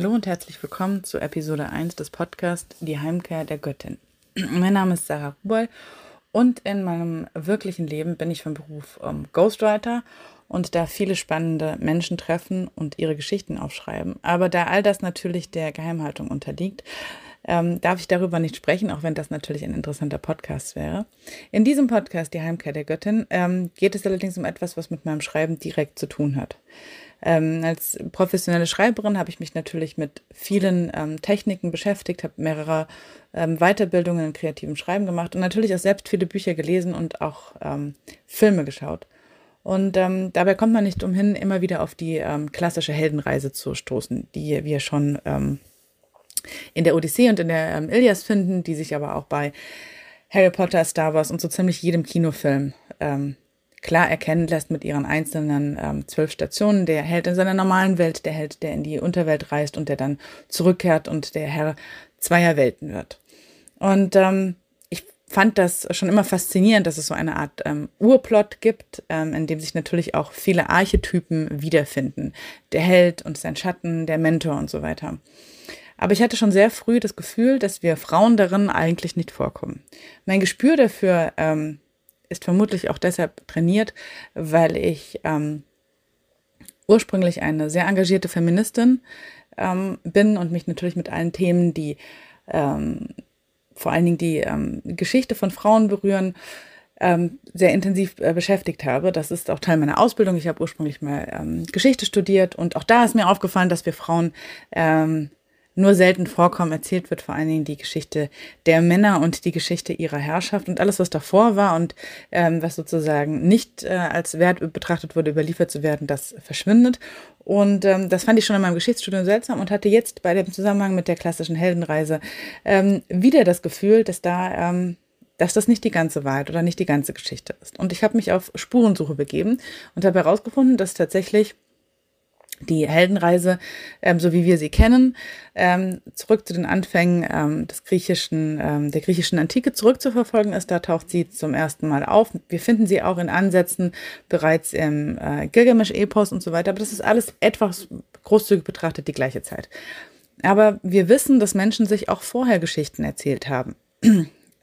Hallo und herzlich willkommen zu Episode 1 des Podcasts Die Heimkehr der Göttin. Mein Name ist Sarah Rubol und in meinem wirklichen Leben bin ich vom Beruf ähm, Ghostwriter und da viele spannende Menschen treffen und ihre Geschichten aufschreiben. Aber da all das natürlich der Geheimhaltung unterliegt, ähm, darf ich darüber nicht sprechen, auch wenn das natürlich ein interessanter Podcast wäre. In diesem Podcast, Die Heimkehr der Göttin, ähm, geht es allerdings um etwas, was mit meinem Schreiben direkt zu tun hat. Ähm, als professionelle Schreiberin habe ich mich natürlich mit vielen ähm, Techniken beschäftigt, habe mehrere ähm, Weiterbildungen in kreativem Schreiben gemacht und natürlich auch selbst viele Bücher gelesen und auch ähm, Filme geschaut. Und ähm, dabei kommt man nicht umhin, immer wieder auf die ähm, klassische Heldenreise zu stoßen, die wir schon in der Odyssee und in der Ilias finden, die sich aber auch bei Harry Potter, Star Wars und so ziemlich jedem Kinofilm ähm, klar erkennen lässt mit ihren einzelnen ähm, zwölf Stationen. Der Held in seiner normalen Welt, der Held, der in die Unterwelt reist und der dann zurückkehrt und der Herr zweier Welten wird. Und ähm, ich fand das schon immer faszinierend, dass es so eine Art ähm, Urplot gibt, ähm, in dem sich natürlich auch viele Archetypen wiederfinden. Der Held und sein Schatten, der Mentor und so weiter. Aber ich hatte schon sehr früh das Gefühl, dass wir Frauen darin eigentlich nicht vorkommen. Mein Gespür dafür ähm, ist vermutlich auch deshalb trainiert, weil ich ähm, ursprünglich eine sehr engagierte Feministin ähm, bin und mich natürlich mit allen Themen, die ähm, vor allen Dingen die ähm, Geschichte von Frauen berühren, ähm, sehr intensiv äh, beschäftigt habe. Das ist auch Teil meiner Ausbildung. Ich habe ursprünglich mal ähm, Geschichte studiert und auch da ist mir aufgefallen, dass wir Frauen ähm, nur selten vorkommen. Erzählt wird vor allen Dingen die Geschichte der Männer und die Geschichte ihrer Herrschaft und alles, was davor war und ähm, was sozusagen nicht äh, als wert betrachtet wurde, überliefert zu werden, das verschwindet. Und ähm, das fand ich schon in meinem Geschichtsstudium seltsam und hatte jetzt bei dem Zusammenhang mit der klassischen Heldenreise ähm, wieder das Gefühl, dass da ähm, dass das nicht die ganze Wahrheit oder nicht die ganze Geschichte ist. Und ich habe mich auf Spurensuche begeben und habe herausgefunden, dass tatsächlich die Heldenreise, ähm, so wie wir sie kennen, ähm, zurück zu den Anfängen ähm, des griechischen, ähm, der griechischen Antike zurückzuverfolgen ist. Da taucht sie zum ersten Mal auf. Wir finden sie auch in Ansätzen bereits im äh, Gilgamesch-Epos und so weiter. Aber das ist alles etwas großzügig betrachtet die gleiche Zeit. Aber wir wissen, dass Menschen sich auch vorher Geschichten erzählt haben.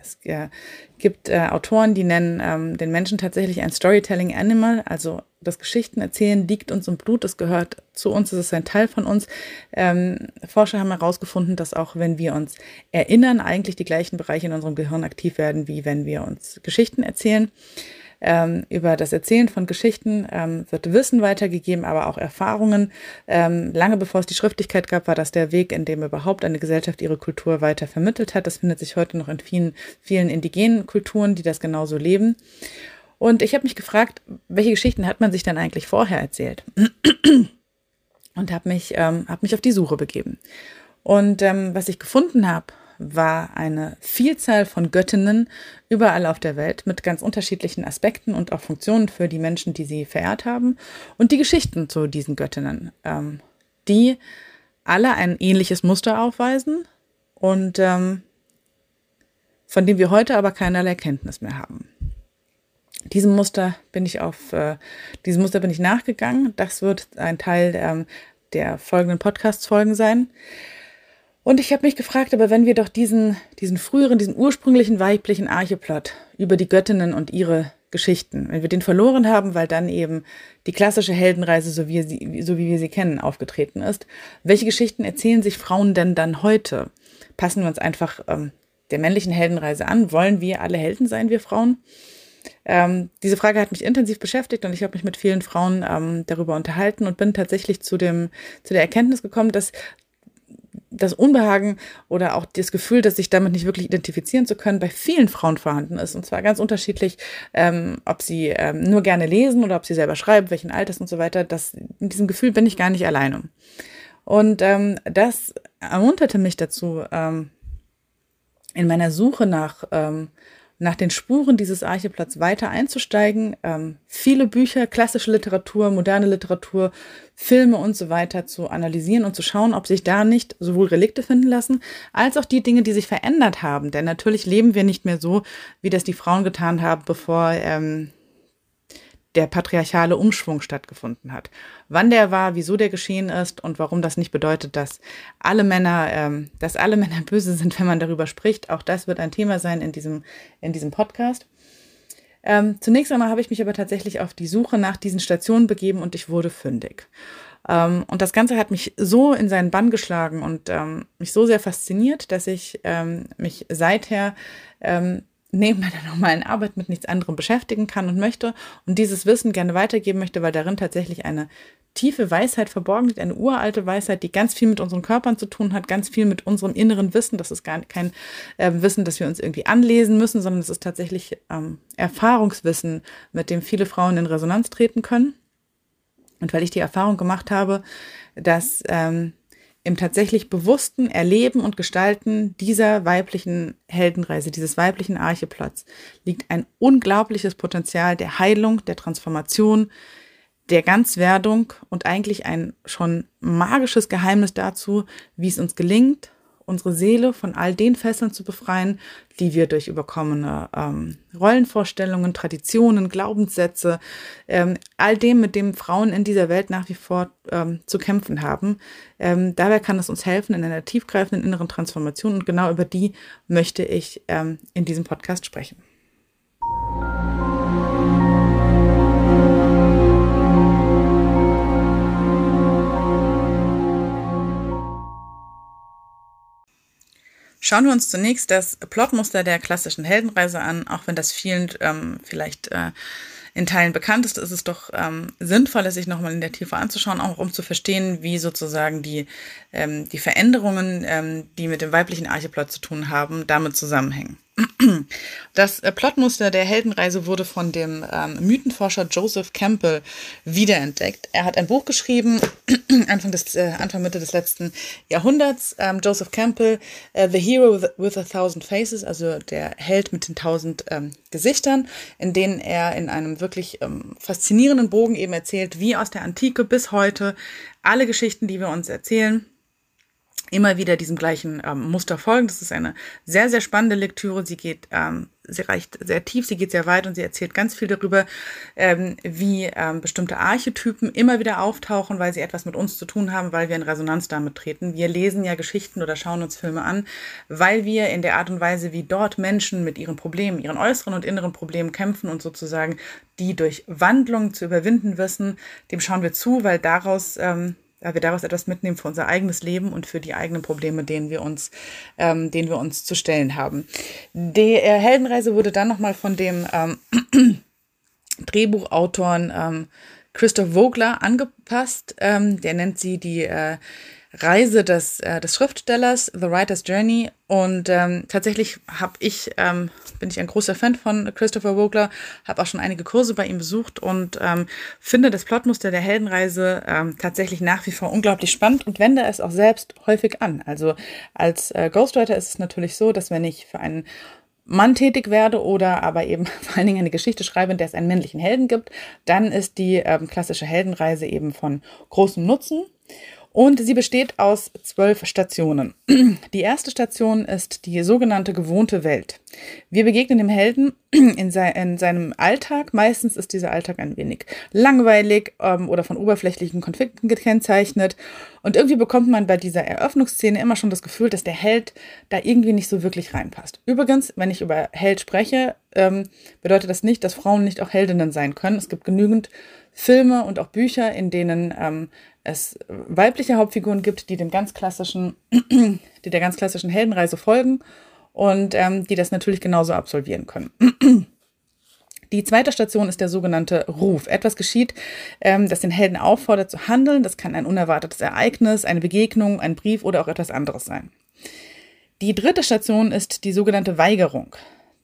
Es äh, gibt äh, Autoren, die nennen ähm, den Menschen tatsächlich ein Storytelling Animal, also das Geschichtenerzählen liegt uns im Blut, es gehört zu uns, es ist ein Teil von uns. Ähm, Forscher haben herausgefunden, dass auch wenn wir uns erinnern, eigentlich die gleichen Bereiche in unserem Gehirn aktiv werden, wie wenn wir uns Geschichten erzählen. Ähm, über das Erzählen von Geschichten ähm, wird Wissen weitergegeben, aber auch Erfahrungen. Ähm, lange bevor es die Schriftlichkeit gab, war das der Weg, in dem überhaupt eine Gesellschaft ihre Kultur weiter vermittelt hat. Das findet sich heute noch in vielen, vielen indigenen Kulturen, die das genauso leben. Und ich habe mich gefragt, welche Geschichten hat man sich denn eigentlich vorher erzählt? Und habe mich, ähm, hab mich auf die Suche begeben. Und ähm, was ich gefunden habe, war eine Vielzahl von Göttinnen überall auf der Welt mit ganz unterschiedlichen Aspekten und auch Funktionen für die Menschen, die sie verehrt haben und die Geschichten zu diesen Göttinnen, ähm, die alle ein ähnliches Muster aufweisen und ähm, von dem wir heute aber keinerlei Kenntnis mehr haben. Diesem Muster bin ich auf, äh, diesem Muster bin ich nachgegangen. Das wird ein Teil der, der folgenden Podcast-Folgen sein. Und ich habe mich gefragt, aber wenn wir doch diesen, diesen früheren, diesen ursprünglichen weiblichen Archeplot über die Göttinnen und ihre Geschichten, wenn wir den verloren haben, weil dann eben die klassische Heldenreise, so wie, sie, so wie wir sie kennen, aufgetreten ist, welche Geschichten erzählen sich Frauen denn dann heute? Passen wir uns einfach ähm, der männlichen Heldenreise an? Wollen wir alle Helden sein, wir Frauen? Ähm, diese Frage hat mich intensiv beschäftigt und ich habe mich mit vielen Frauen ähm, darüber unterhalten und bin tatsächlich zu dem zu der Erkenntnis gekommen, dass das Unbehagen oder auch das Gefühl, dass sich damit nicht wirklich identifizieren zu können, bei vielen Frauen vorhanden ist. Und zwar ganz unterschiedlich, ähm, ob sie ähm, nur gerne lesen oder ob sie selber schreiben, welchen Alters und so weiter. Das, in diesem Gefühl bin ich gar nicht alleine. Und ähm, das ermunterte mich dazu, ähm, in meiner Suche nach ähm, nach den Spuren dieses Archiplatz weiter einzusteigen, ähm, viele Bücher, klassische Literatur, moderne Literatur, Filme und so weiter zu analysieren und zu schauen, ob sich da nicht sowohl Relikte finden lassen, als auch die Dinge, die sich verändert haben. Denn natürlich leben wir nicht mehr so, wie das die Frauen getan haben, bevor ähm, der patriarchale Umschwung stattgefunden hat. Wann der war, wieso der geschehen ist und warum das nicht bedeutet, dass alle Männer, ähm, dass alle Männer böse sind, wenn man darüber spricht. Auch das wird ein Thema sein in diesem, in diesem Podcast. Ähm, zunächst einmal habe ich mich aber tatsächlich auf die Suche nach diesen Stationen begeben und ich wurde fündig. Ähm, und das Ganze hat mich so in seinen Bann geschlagen und ähm, mich so sehr fasziniert, dass ich ähm, mich seither ähm, neben meiner normalen Arbeit mit nichts anderem beschäftigen kann und möchte und dieses Wissen gerne weitergeben möchte, weil darin tatsächlich eine tiefe Weisheit verborgen liegt, eine uralte Weisheit, die ganz viel mit unseren Körpern zu tun hat, ganz viel mit unserem inneren Wissen. Das ist gar kein äh, Wissen, das wir uns irgendwie anlesen müssen, sondern es ist tatsächlich ähm, Erfahrungswissen, mit dem viele Frauen in Resonanz treten können. Und weil ich die Erfahrung gemacht habe, dass ähm, im tatsächlich bewussten Erleben und Gestalten dieser weiblichen Heldenreise, dieses weiblichen Archeplatz, liegt ein unglaubliches Potenzial der Heilung, der Transformation, der Ganzwerdung und eigentlich ein schon magisches Geheimnis dazu, wie es uns gelingt, unsere Seele von all den Fesseln zu befreien, die wir durch überkommene ähm, Rollenvorstellungen, Traditionen, Glaubenssätze, ähm, all dem, mit dem Frauen in dieser Welt nach wie vor ähm, zu kämpfen haben. Ähm, dabei kann es uns helfen in einer tiefgreifenden inneren Transformation und genau über die möchte ich ähm, in diesem Podcast sprechen. Schauen wir uns zunächst das Plotmuster der klassischen Heldenreise an, auch wenn das vielen ähm, vielleicht äh, in Teilen bekannt ist, ist es doch ähm, sinnvoll, es sich nochmal in der Tiefe anzuschauen, auch um zu verstehen, wie sozusagen die, ähm, die Veränderungen, ähm, die mit dem weiblichen Archeplot zu tun haben, damit zusammenhängen. Das äh, Plotmuster der Heldenreise wurde von dem ähm, Mythenforscher Joseph Campbell wiederentdeckt. Er hat ein Buch geschrieben, Anfang, des, äh, Anfang Mitte des letzten Jahrhunderts. Ähm, Joseph Campbell, äh, The Hero with a Thousand Faces, also der Held mit den tausend ähm, Gesichtern, in denen er in einem wirklich ähm, faszinierenden Bogen eben erzählt, wie aus der Antike bis heute alle Geschichten, die wir uns erzählen, immer wieder diesem gleichen ähm, Muster folgen. Das ist eine sehr, sehr spannende Lektüre. Sie geht, ähm, sie reicht sehr tief, sie geht sehr weit und sie erzählt ganz viel darüber, ähm, wie ähm, bestimmte Archetypen immer wieder auftauchen, weil sie etwas mit uns zu tun haben, weil wir in Resonanz damit treten. Wir lesen ja Geschichten oder schauen uns Filme an, weil wir in der Art und Weise, wie dort Menschen mit ihren Problemen, ihren äußeren und inneren Problemen kämpfen und sozusagen die durch Wandlung zu überwinden wissen, dem schauen wir zu, weil daraus ähm, da wir daraus etwas mitnehmen für unser eigenes Leben und für die eigenen Probleme, denen wir uns, ähm, denen wir uns zu stellen haben. Die äh, Heldenreise wurde dann nochmal von dem ähm, Drehbuchautoren ähm, Christoph Vogler angepasst. Ähm, der nennt sie die äh, Reise des, äh, des Schriftstellers, The Writer's Journey. Und ähm, tatsächlich habe ich, ähm, bin ich ein großer Fan von Christopher Vogler, habe auch schon einige Kurse bei ihm besucht und ähm, finde das Plotmuster der Heldenreise ähm, tatsächlich nach wie vor unglaublich spannend und wende es auch selbst häufig an. Also als äh, Ghostwriter ist es natürlich so, dass wenn ich für einen Mann tätig werde oder aber eben vor allen Dingen eine Geschichte schreibe, in der es einen männlichen Helden gibt, dann ist die ähm, klassische Heldenreise eben von großem Nutzen. Und sie besteht aus zwölf Stationen. Die erste Station ist die sogenannte gewohnte Welt. Wir begegnen dem Helden in, se in seinem Alltag. Meistens ist dieser Alltag ein wenig langweilig ähm, oder von oberflächlichen Konflikten gekennzeichnet. Und irgendwie bekommt man bei dieser Eröffnungsszene immer schon das Gefühl, dass der Held da irgendwie nicht so wirklich reinpasst. Übrigens, wenn ich über Held spreche, ähm, bedeutet das nicht, dass Frauen nicht auch Heldinnen sein können. Es gibt genügend Filme und auch Bücher, in denen ähm, es weibliche Hauptfiguren gibt, die dem ganz klassischen, die der ganz klassischen Heldenreise folgen und ähm, die das natürlich genauso absolvieren können. Die zweite Station ist der sogenannte Ruf. Etwas geschieht, ähm, das den Helden auffordert zu handeln. Das kann ein unerwartetes Ereignis, eine Begegnung, ein Brief oder auch etwas anderes sein. Die dritte Station ist die sogenannte Weigerung.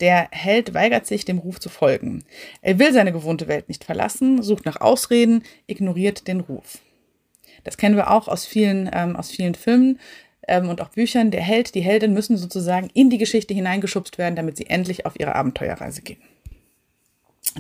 Der Held weigert sich, dem Ruf zu folgen. Er will seine gewohnte Welt nicht verlassen, sucht nach Ausreden, ignoriert den Ruf. Das kennen wir auch aus vielen, ähm, aus vielen Filmen ähm, und auch Büchern. Der Held, die Heldin müssen sozusagen in die Geschichte hineingeschubst werden, damit sie endlich auf ihre Abenteuerreise gehen.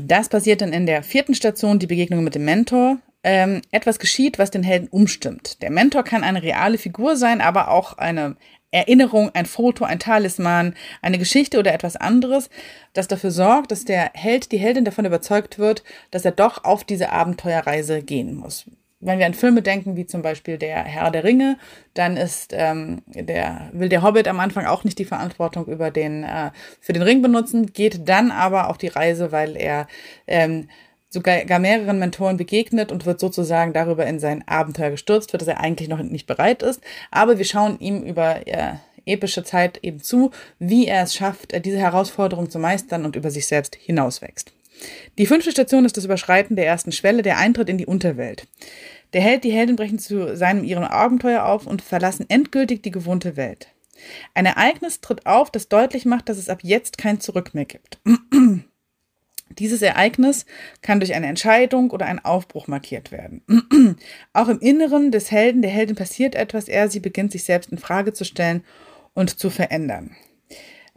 Das passiert dann in der vierten Station, die Begegnung mit dem Mentor. Ähm, etwas geschieht, was den Helden umstimmt. Der Mentor kann eine reale Figur sein, aber auch eine Erinnerung, ein Foto, ein Talisman, eine Geschichte oder etwas anderes, das dafür sorgt, dass der Held, die Heldin davon überzeugt wird, dass er doch auf diese Abenteuerreise gehen muss. Wenn wir an Filme denken, wie zum Beispiel der Herr der Ringe, dann ist ähm, der will der Hobbit am Anfang auch nicht die Verantwortung über den äh, für den Ring benutzen, geht dann aber auf die Reise, weil er ähm, sogar gar mehreren Mentoren begegnet und wird sozusagen darüber in sein Abenteuer gestürzt, für das er eigentlich noch nicht bereit ist. Aber wir schauen ihm über äh, epische Zeit eben zu, wie er es schafft, diese Herausforderung zu meistern und über sich selbst hinauswächst. Die fünfte Station ist das Überschreiten der ersten Schwelle, der Eintritt in die Unterwelt. Der Held, die Heldin brechen zu seinem ihrem Abenteuer auf und verlassen endgültig die gewohnte Welt. Ein Ereignis tritt auf, das deutlich macht, dass es ab jetzt kein Zurück mehr gibt. Dieses Ereignis kann durch eine Entscheidung oder einen Aufbruch markiert werden. Auch im Inneren des Helden, der Heldin passiert etwas, er, sie beginnt sich selbst in Frage zu stellen und zu verändern.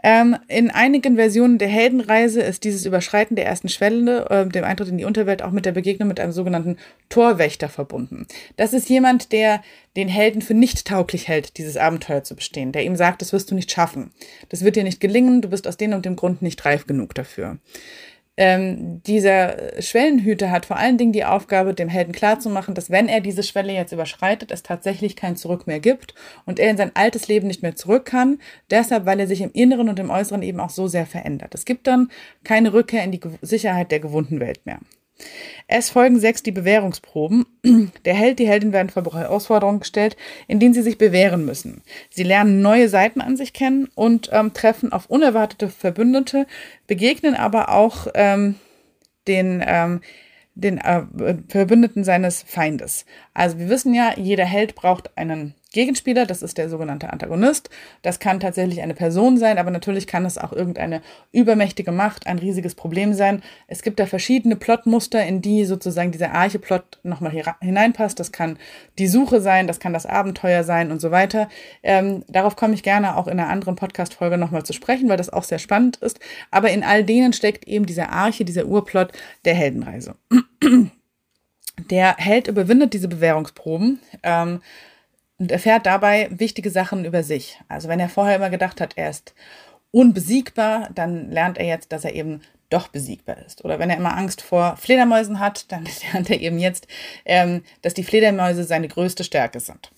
Ähm, in einigen Versionen der Heldenreise ist dieses Überschreiten der ersten Schwelle, äh, dem Eintritt in die Unterwelt, auch mit der Begegnung mit einem sogenannten Torwächter verbunden. Das ist jemand, der den Helden für nicht tauglich hält, dieses Abenteuer zu bestehen, der ihm sagt, das wirst du nicht schaffen. Das wird dir nicht gelingen, du bist aus dem und dem Grund nicht reif genug dafür ähm, dieser Schwellenhüter hat vor allen Dingen die Aufgabe, dem Helden klarzumachen, dass wenn er diese Schwelle jetzt überschreitet, es tatsächlich kein Zurück mehr gibt und er in sein altes Leben nicht mehr zurück kann. Deshalb, weil er sich im Inneren und im Äußeren eben auch so sehr verändert. Es gibt dann keine Rückkehr in die Sicherheit der gewohnten Welt mehr. Es folgen sechs die Bewährungsproben. Der Held, die Heldin werden vor Herausforderungen gestellt, in denen sie sich bewähren müssen. Sie lernen neue Seiten an sich kennen und ähm, treffen auf unerwartete Verbündete, begegnen aber auch ähm, den ähm, den äh, Verbündeten seines Feindes. Also wir wissen ja, jeder Held braucht einen Gegenspieler, das ist der sogenannte Antagonist. Das kann tatsächlich eine Person sein, aber natürlich kann es auch irgendeine übermächtige Macht, ein riesiges Problem sein. Es gibt da verschiedene Plotmuster, in die sozusagen dieser Archeplot nochmal hineinpasst. Das kann die Suche sein, das kann das Abenteuer sein und so weiter. Ähm, darauf komme ich gerne auch in einer anderen Podcast-Folge nochmal zu sprechen, weil das auch sehr spannend ist. Aber in all denen steckt eben dieser Arche, dieser Urplot der Heldenreise. Der Held überwindet diese Bewährungsproben. Ähm, und erfährt dabei wichtige Sachen über sich. Also wenn er vorher immer gedacht hat, er ist unbesiegbar, dann lernt er jetzt, dass er eben doch besiegbar ist. Oder wenn er immer Angst vor Fledermäusen hat, dann lernt er eben jetzt, ähm, dass die Fledermäuse seine größte Stärke sind.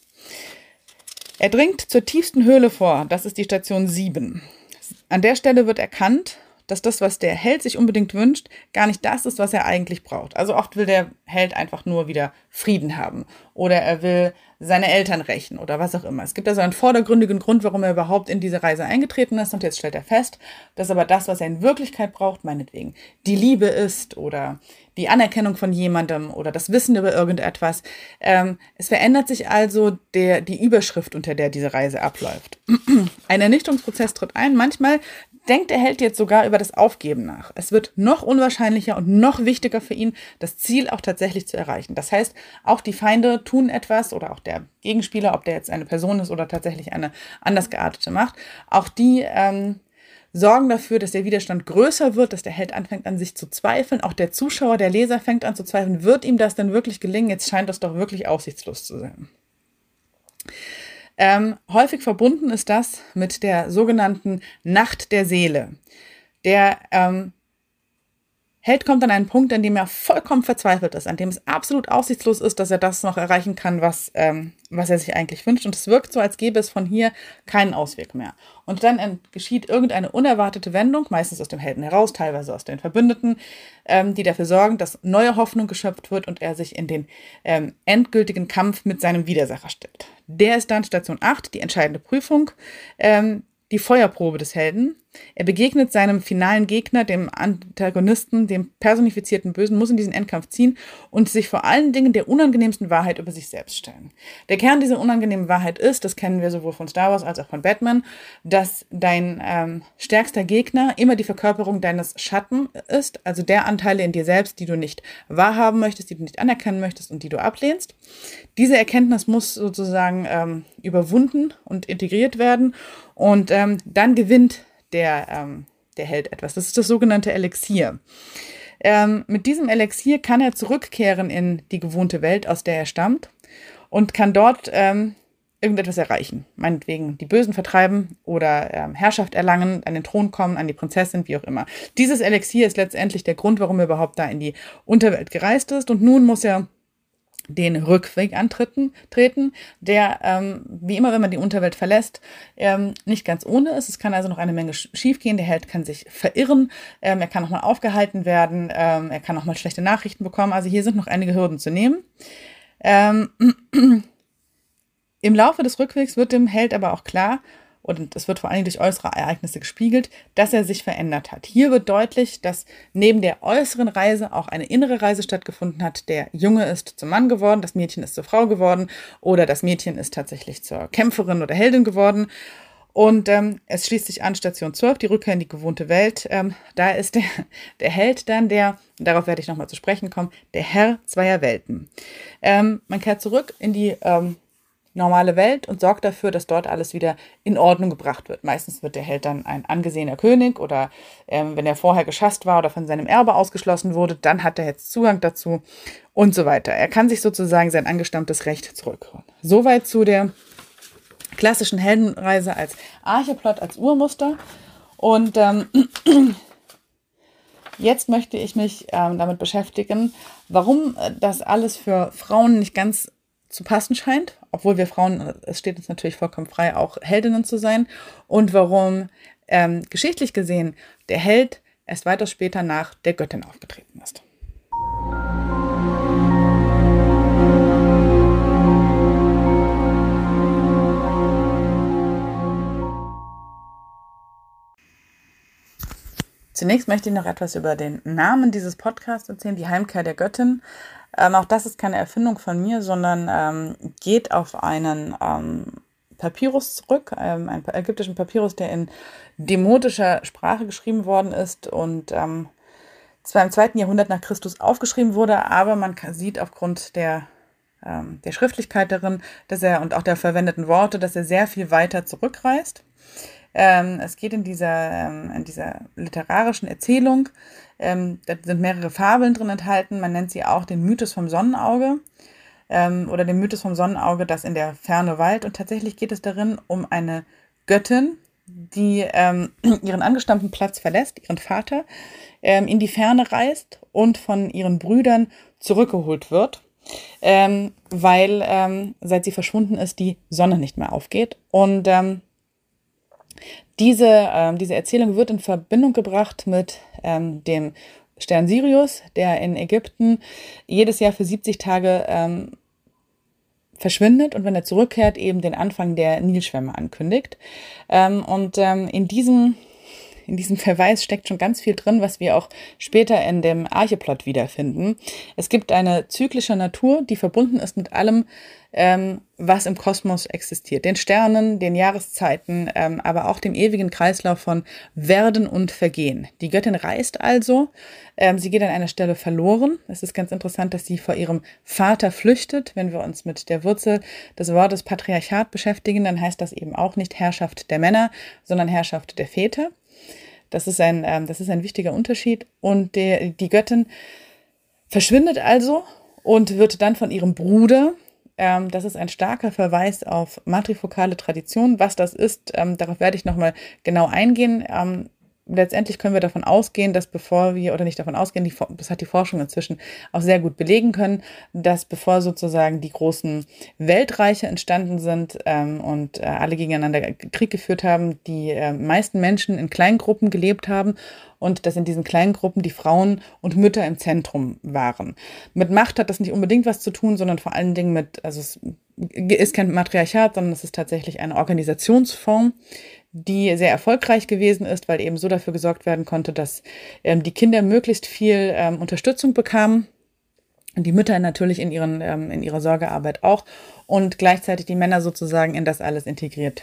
Er dringt zur tiefsten Höhle vor, das ist die Station 7. An der Stelle wird erkannt, dass das, was der Held sich unbedingt wünscht, gar nicht das ist, was er eigentlich braucht. Also oft will der Held einfach nur wieder Frieden haben oder er will seine Eltern rächen oder was auch immer. Es gibt also einen vordergründigen Grund, warum er überhaupt in diese Reise eingetreten ist und jetzt stellt er fest, dass aber das, was er in Wirklichkeit braucht, meinetwegen die Liebe ist oder die Anerkennung von jemandem oder das Wissen über irgendetwas. Ähm, es verändert sich also der, die Überschrift, unter der diese Reise abläuft. Ein Ernüchterungsprozess tritt ein. Manchmal denkt der Held jetzt sogar über das Aufgeben nach. Es wird noch unwahrscheinlicher und noch wichtiger für ihn, das Ziel auch tatsächlich zu erreichen. Das heißt, auch die Feinde tun etwas oder auch der Gegenspieler, ob der jetzt eine Person ist oder tatsächlich eine anders geartete Macht, auch die ähm, sorgen dafür, dass der Widerstand größer wird, dass der Held anfängt an sich zu zweifeln. Auch der Zuschauer, der Leser fängt an zu zweifeln, wird ihm das denn wirklich gelingen? Jetzt scheint das doch wirklich aussichtslos zu sein. Ähm, häufig verbunden ist das mit der sogenannten Nacht der Seele. Der ähm, Held kommt an einen Punkt, an dem er vollkommen verzweifelt ist, an dem es absolut aussichtslos ist, dass er das noch erreichen kann, was, ähm, was er sich eigentlich wünscht. Und es wirkt so, als gäbe es von hier keinen Ausweg mehr. Und dann geschieht irgendeine unerwartete Wendung, meistens aus dem Helden heraus, teilweise aus den Verbündeten, ähm, die dafür sorgen, dass neue Hoffnung geschöpft wird und er sich in den ähm, endgültigen Kampf mit seinem Widersacher stellt. Der ist dann Station 8, die entscheidende Prüfung. Ähm, die Feuerprobe des Helden. Er begegnet seinem finalen Gegner, dem Antagonisten, dem personifizierten Bösen, muss in diesen Endkampf ziehen und sich vor allen Dingen der unangenehmsten Wahrheit über sich selbst stellen. Der Kern dieser unangenehmen Wahrheit ist, das kennen wir sowohl von Star Wars als auch von Batman, dass dein ähm, stärkster Gegner immer die Verkörperung deines Schatten ist, also der Anteile in dir selbst, die du nicht wahrhaben möchtest, die du nicht anerkennen möchtest und die du ablehnst. Diese Erkenntnis muss sozusagen ähm, überwunden und integriert werden und ähm, dann gewinnt der, ähm, der Held etwas. Das ist das sogenannte Elixier. Ähm, mit diesem Elixier kann er zurückkehren in die gewohnte Welt, aus der er stammt, und kann dort ähm, irgendetwas erreichen. Meinetwegen die Bösen vertreiben oder ähm, Herrschaft erlangen, an den Thron kommen, an die Prinzessin, wie auch immer. Dieses Elixier ist letztendlich der Grund, warum er überhaupt da in die Unterwelt gereist ist. Und nun muss er den Rückweg antreten, treten, der, ähm, wie immer, wenn man die Unterwelt verlässt, ähm, nicht ganz ohne ist. Es kann also noch eine Menge schiefgehen. Der Held kann sich verirren, ähm, er kann nochmal aufgehalten werden, ähm, er kann nochmal schlechte Nachrichten bekommen. Also hier sind noch einige Hürden zu nehmen. Ähm, Im Laufe des Rückwegs wird dem Held aber auch klar, und es wird vor allem durch äußere Ereignisse gespiegelt, dass er sich verändert hat. Hier wird deutlich, dass neben der äußeren Reise auch eine innere Reise stattgefunden hat. Der Junge ist zum Mann geworden, das Mädchen ist zur Frau geworden oder das Mädchen ist tatsächlich zur Kämpferin oder Heldin geworden. Und ähm, es schließt sich an Station 12, die Rückkehr in die gewohnte Welt. Ähm, da ist der, der Held dann der, darauf werde ich nochmal zu sprechen kommen, der Herr zweier Welten. Ähm, man kehrt zurück in die ähm, normale Welt und sorgt dafür, dass dort alles wieder in Ordnung gebracht wird. Meistens wird der Held dann ein angesehener König oder ähm, wenn er vorher geschasst war oder von seinem Erbe ausgeschlossen wurde, dann hat er jetzt Zugang dazu und so weiter. Er kann sich sozusagen sein angestammtes Recht zurückholen. Soweit zu der klassischen Heldenreise als Archeplot, als Urmuster. Und ähm, jetzt möchte ich mich ähm, damit beschäftigen, warum äh, das alles für Frauen nicht ganz zu passen scheint, obwohl wir Frauen, es steht uns natürlich vollkommen frei, auch Heldinnen zu sein und warum ähm, geschichtlich gesehen der Held erst weitaus später nach der Göttin aufgetreten ist. Zunächst möchte ich noch etwas über den Namen dieses Podcasts erzählen, die Heimkehr der Göttin. Ähm, auch das ist keine Erfindung von mir, sondern ähm, geht auf einen ähm, Papyrus zurück, ähm, einen ägyptischen Papyrus, der in demotischer Sprache geschrieben worden ist und ähm, zwar im zweiten Jahrhundert nach Christus aufgeschrieben wurde, aber man sieht aufgrund der, ähm, der Schriftlichkeit darin, dass er und auch der verwendeten Worte, dass er sehr viel weiter zurückreist. Ähm, es geht in dieser, ähm, in dieser literarischen Erzählung, ähm, da sind mehrere Fabeln drin enthalten. Man nennt sie auch den Mythos vom Sonnenauge ähm, oder den Mythos vom Sonnenauge, das in der Ferne weilt. Und tatsächlich geht es darin um eine Göttin, die ähm, ihren angestammten Platz verlässt, ihren Vater, ähm, in die Ferne reist und von ihren Brüdern zurückgeholt wird. Ähm, weil ähm, seit sie verschwunden ist, die Sonne nicht mehr aufgeht. Und ähm, diese, ähm, diese Erzählung wird in Verbindung gebracht mit ähm, dem Stern Sirius, der in Ägypten jedes Jahr für 70 Tage ähm, verschwindet und wenn er zurückkehrt, eben den Anfang der Nilschwämme ankündigt. Ähm, und ähm, in diesem in diesem Verweis steckt schon ganz viel drin, was wir auch später in dem Archeplot wiederfinden. Es gibt eine zyklische Natur, die verbunden ist mit allem, ähm, was im Kosmos existiert. Den Sternen, den Jahreszeiten, ähm, aber auch dem ewigen Kreislauf von Werden und Vergehen. Die Göttin reist also, ähm, sie geht an einer Stelle verloren. Es ist ganz interessant, dass sie vor ihrem Vater flüchtet. Wenn wir uns mit der Wurzel des Wortes Patriarchat beschäftigen, dann heißt das eben auch nicht Herrschaft der Männer, sondern Herrschaft der Väter. Das ist ein, ähm, das ist ein wichtiger Unterschied. Und der, die Göttin verschwindet also und wird dann von ihrem Bruder, ähm, das ist ein starker Verweis auf matrifokale Tradition. Was das ist, ähm, darauf werde ich nochmal genau eingehen. Ähm, letztendlich können wir davon ausgehen, dass bevor wir, oder nicht davon ausgehen, die, das hat die Forschung inzwischen auch sehr gut belegen können, dass bevor sozusagen die großen Weltreiche entstanden sind ähm, und äh, alle gegeneinander Krieg geführt haben, die äh, meisten Menschen in kleinen Gruppen gelebt haben und dass in diesen kleinen Gruppen die Frauen und Mütter im Zentrum waren. Mit Macht hat das nicht unbedingt was zu tun, sondern vor allen Dingen mit, also es ist kein Matriarchat, sondern es ist tatsächlich eine Organisationsform, die sehr erfolgreich gewesen ist, weil eben so dafür gesorgt werden konnte, dass ähm, die Kinder möglichst viel ähm, Unterstützung bekamen. Und die Mütter natürlich in, ihren, ähm, in ihrer Sorgearbeit auch. Und gleichzeitig die Männer sozusagen in das alles integriert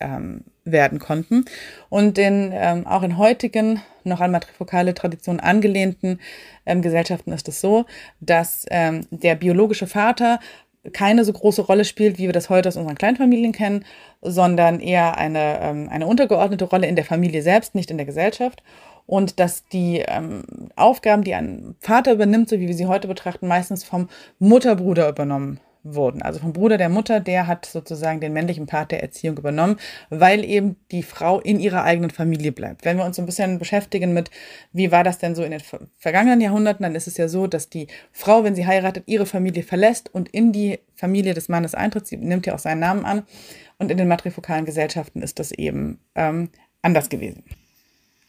ähm, werden konnten. Und in, ähm, auch in heutigen, noch an matrifokale Traditionen angelehnten ähm, Gesellschaften ist es so, dass der biologische Vater keine so große Rolle spielt, wie wir das heute aus unseren Kleinfamilien kennen, sondern eher eine, ähm, eine untergeordnete Rolle in der Familie selbst, nicht in der Gesellschaft. Und dass die ähm, Aufgaben, die ein Vater übernimmt, so wie wir sie heute betrachten, meistens vom Mutterbruder übernommen wurden. Also vom Bruder der Mutter, der hat sozusagen den männlichen Part der Erziehung übernommen, weil eben die Frau in ihrer eigenen Familie bleibt. Wenn wir uns so ein bisschen beschäftigen mit, wie war das denn so in den vergangenen Jahrhunderten, dann ist es ja so, dass die Frau, wenn sie heiratet, ihre Familie verlässt und in die Familie des Mannes eintritt. Sie nimmt ja auch seinen Namen an. Und in den matrifokalen Gesellschaften ist das eben ähm, anders gewesen.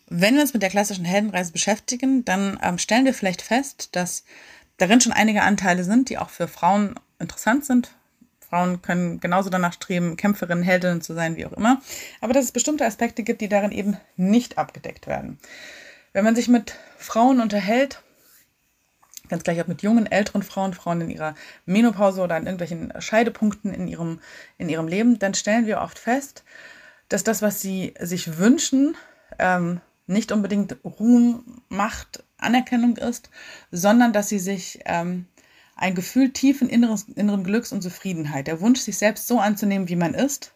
Wenn wir uns mit der klassischen Heldenreise beschäftigen, dann ähm, stellen wir vielleicht fest, dass darin schon einige Anteile sind, die auch für Frauen interessant sind. Frauen können genauso danach streben, Kämpferinnen, Heldinnen zu sein, wie auch immer. Aber dass es bestimmte Aspekte gibt, die darin eben nicht abgedeckt werden. Wenn man sich mit Frauen unterhält, ganz gleich auch mit jungen, älteren Frauen, Frauen in ihrer Menopause oder an irgendwelchen Scheidepunkten in ihrem, in ihrem Leben, dann stellen wir oft fest, dass das, was sie sich wünschen, ähm, nicht unbedingt Ruhm, Macht, Anerkennung ist, sondern dass sie sich ähm, ein Gefühl tiefen inneres, inneren Glücks und Zufriedenheit, der Wunsch, sich selbst so anzunehmen, wie man ist,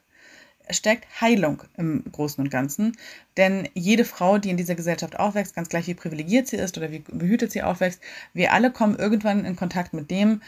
steckt Heilung im Großen und Ganzen. Denn jede Frau, die in dieser Gesellschaft aufwächst, ganz gleich wie privilegiert sie ist oder wie behütet sie aufwächst, wir alle kommen irgendwann in Kontakt mit dem,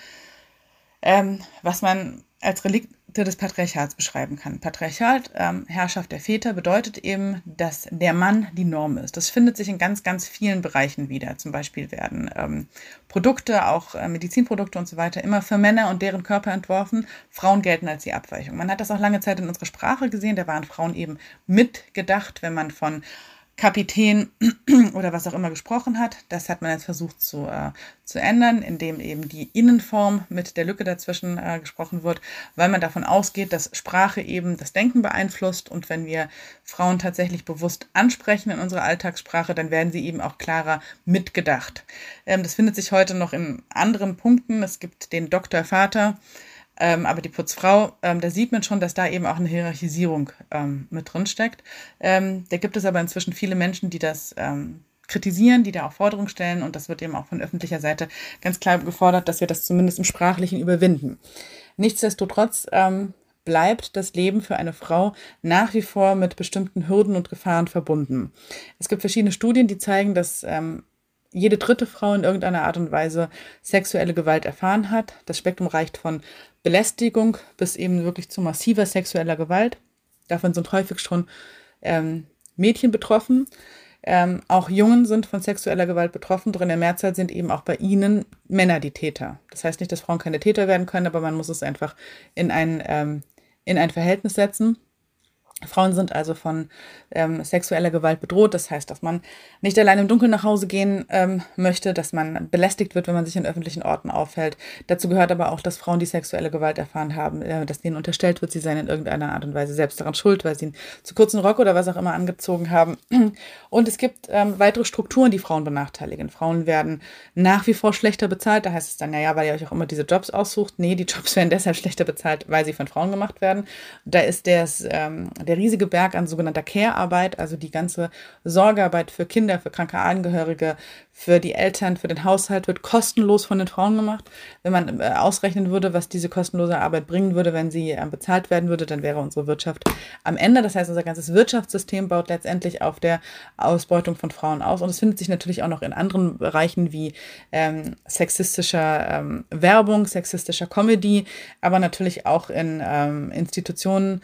ähm, was man als Relikt des Patriarchats beschreiben kann. Patriarchat, ähm, Herrschaft der Väter, bedeutet eben, dass der Mann die Norm ist. Das findet sich in ganz, ganz vielen Bereichen wieder. Zum Beispiel werden ähm, Produkte, auch äh, Medizinprodukte und so weiter, immer für Männer und deren Körper entworfen. Frauen gelten als die Abweichung. Man hat das auch lange Zeit in unserer Sprache gesehen. Da waren Frauen eben mitgedacht, wenn man von Kapitän oder was auch immer gesprochen hat. Das hat man jetzt versucht zu, äh, zu ändern, indem eben die Innenform mit der Lücke dazwischen äh, gesprochen wird, weil man davon ausgeht, dass Sprache eben das Denken beeinflusst und wenn wir Frauen tatsächlich bewusst ansprechen in unserer Alltagssprache, dann werden sie eben auch klarer mitgedacht. Ähm, das findet sich heute noch in anderen Punkten. Es gibt den Doktor Vater, ähm, aber die Putzfrau, ähm, da sieht man schon, dass da eben auch eine Hierarchisierung ähm, mit drin steckt. Ähm, da gibt es aber inzwischen viele Menschen, die das ähm, kritisieren, die da auch Forderungen stellen und das wird eben auch von öffentlicher Seite ganz klar gefordert, dass wir das zumindest im Sprachlichen überwinden. Nichtsdestotrotz ähm, bleibt das Leben für eine Frau nach wie vor mit bestimmten Hürden und Gefahren verbunden. Es gibt verschiedene Studien, die zeigen, dass ähm, jede dritte Frau in irgendeiner Art und Weise sexuelle Gewalt erfahren hat. Das Spektrum reicht von Belästigung bis eben wirklich zu massiver sexueller Gewalt. Davon sind häufig schon ähm, Mädchen betroffen. Ähm, auch Jungen sind von sexueller Gewalt betroffen, doch in der Mehrzahl sind eben auch bei ihnen Männer die Täter. Das heißt nicht, dass Frauen keine Täter werden können, aber man muss es einfach in ein, ähm, in ein Verhältnis setzen. Frauen sind also von ähm, sexueller Gewalt bedroht. Das heißt, dass man nicht allein im Dunkeln nach Hause gehen ähm, möchte, dass man belästigt wird, wenn man sich in öffentlichen Orten aufhält. Dazu gehört aber auch, dass Frauen, die sexuelle Gewalt erfahren haben, äh, dass denen unterstellt wird, sie seien in irgendeiner Art und Weise selbst daran schuld, weil sie einen zu kurzen Rock oder was auch immer angezogen haben. Und es gibt ähm, weitere Strukturen, die Frauen benachteiligen. Frauen werden nach wie vor schlechter bezahlt. Da heißt es dann, naja, weil ihr euch auch immer diese Jobs aussucht. Nee, die Jobs werden deshalb schlechter bezahlt, weil sie von Frauen gemacht werden. Da ist das, ähm, der riesige Berg an sogenannter Care-Arbeit, also die ganze Sorgearbeit für Kinder, für kranke Angehörige, für die Eltern, für den Haushalt wird kostenlos von den Frauen gemacht. Wenn man äh, ausrechnen würde, was diese kostenlose Arbeit bringen würde, wenn sie äh, bezahlt werden würde, dann wäre unsere Wirtschaft am Ende. Das heißt, unser ganzes Wirtschaftssystem baut letztendlich auf der Ausbeutung von Frauen aus. Und es findet sich natürlich auch noch in anderen Bereichen wie ähm, sexistischer ähm, Werbung, sexistischer Comedy, aber natürlich auch in ähm, Institutionen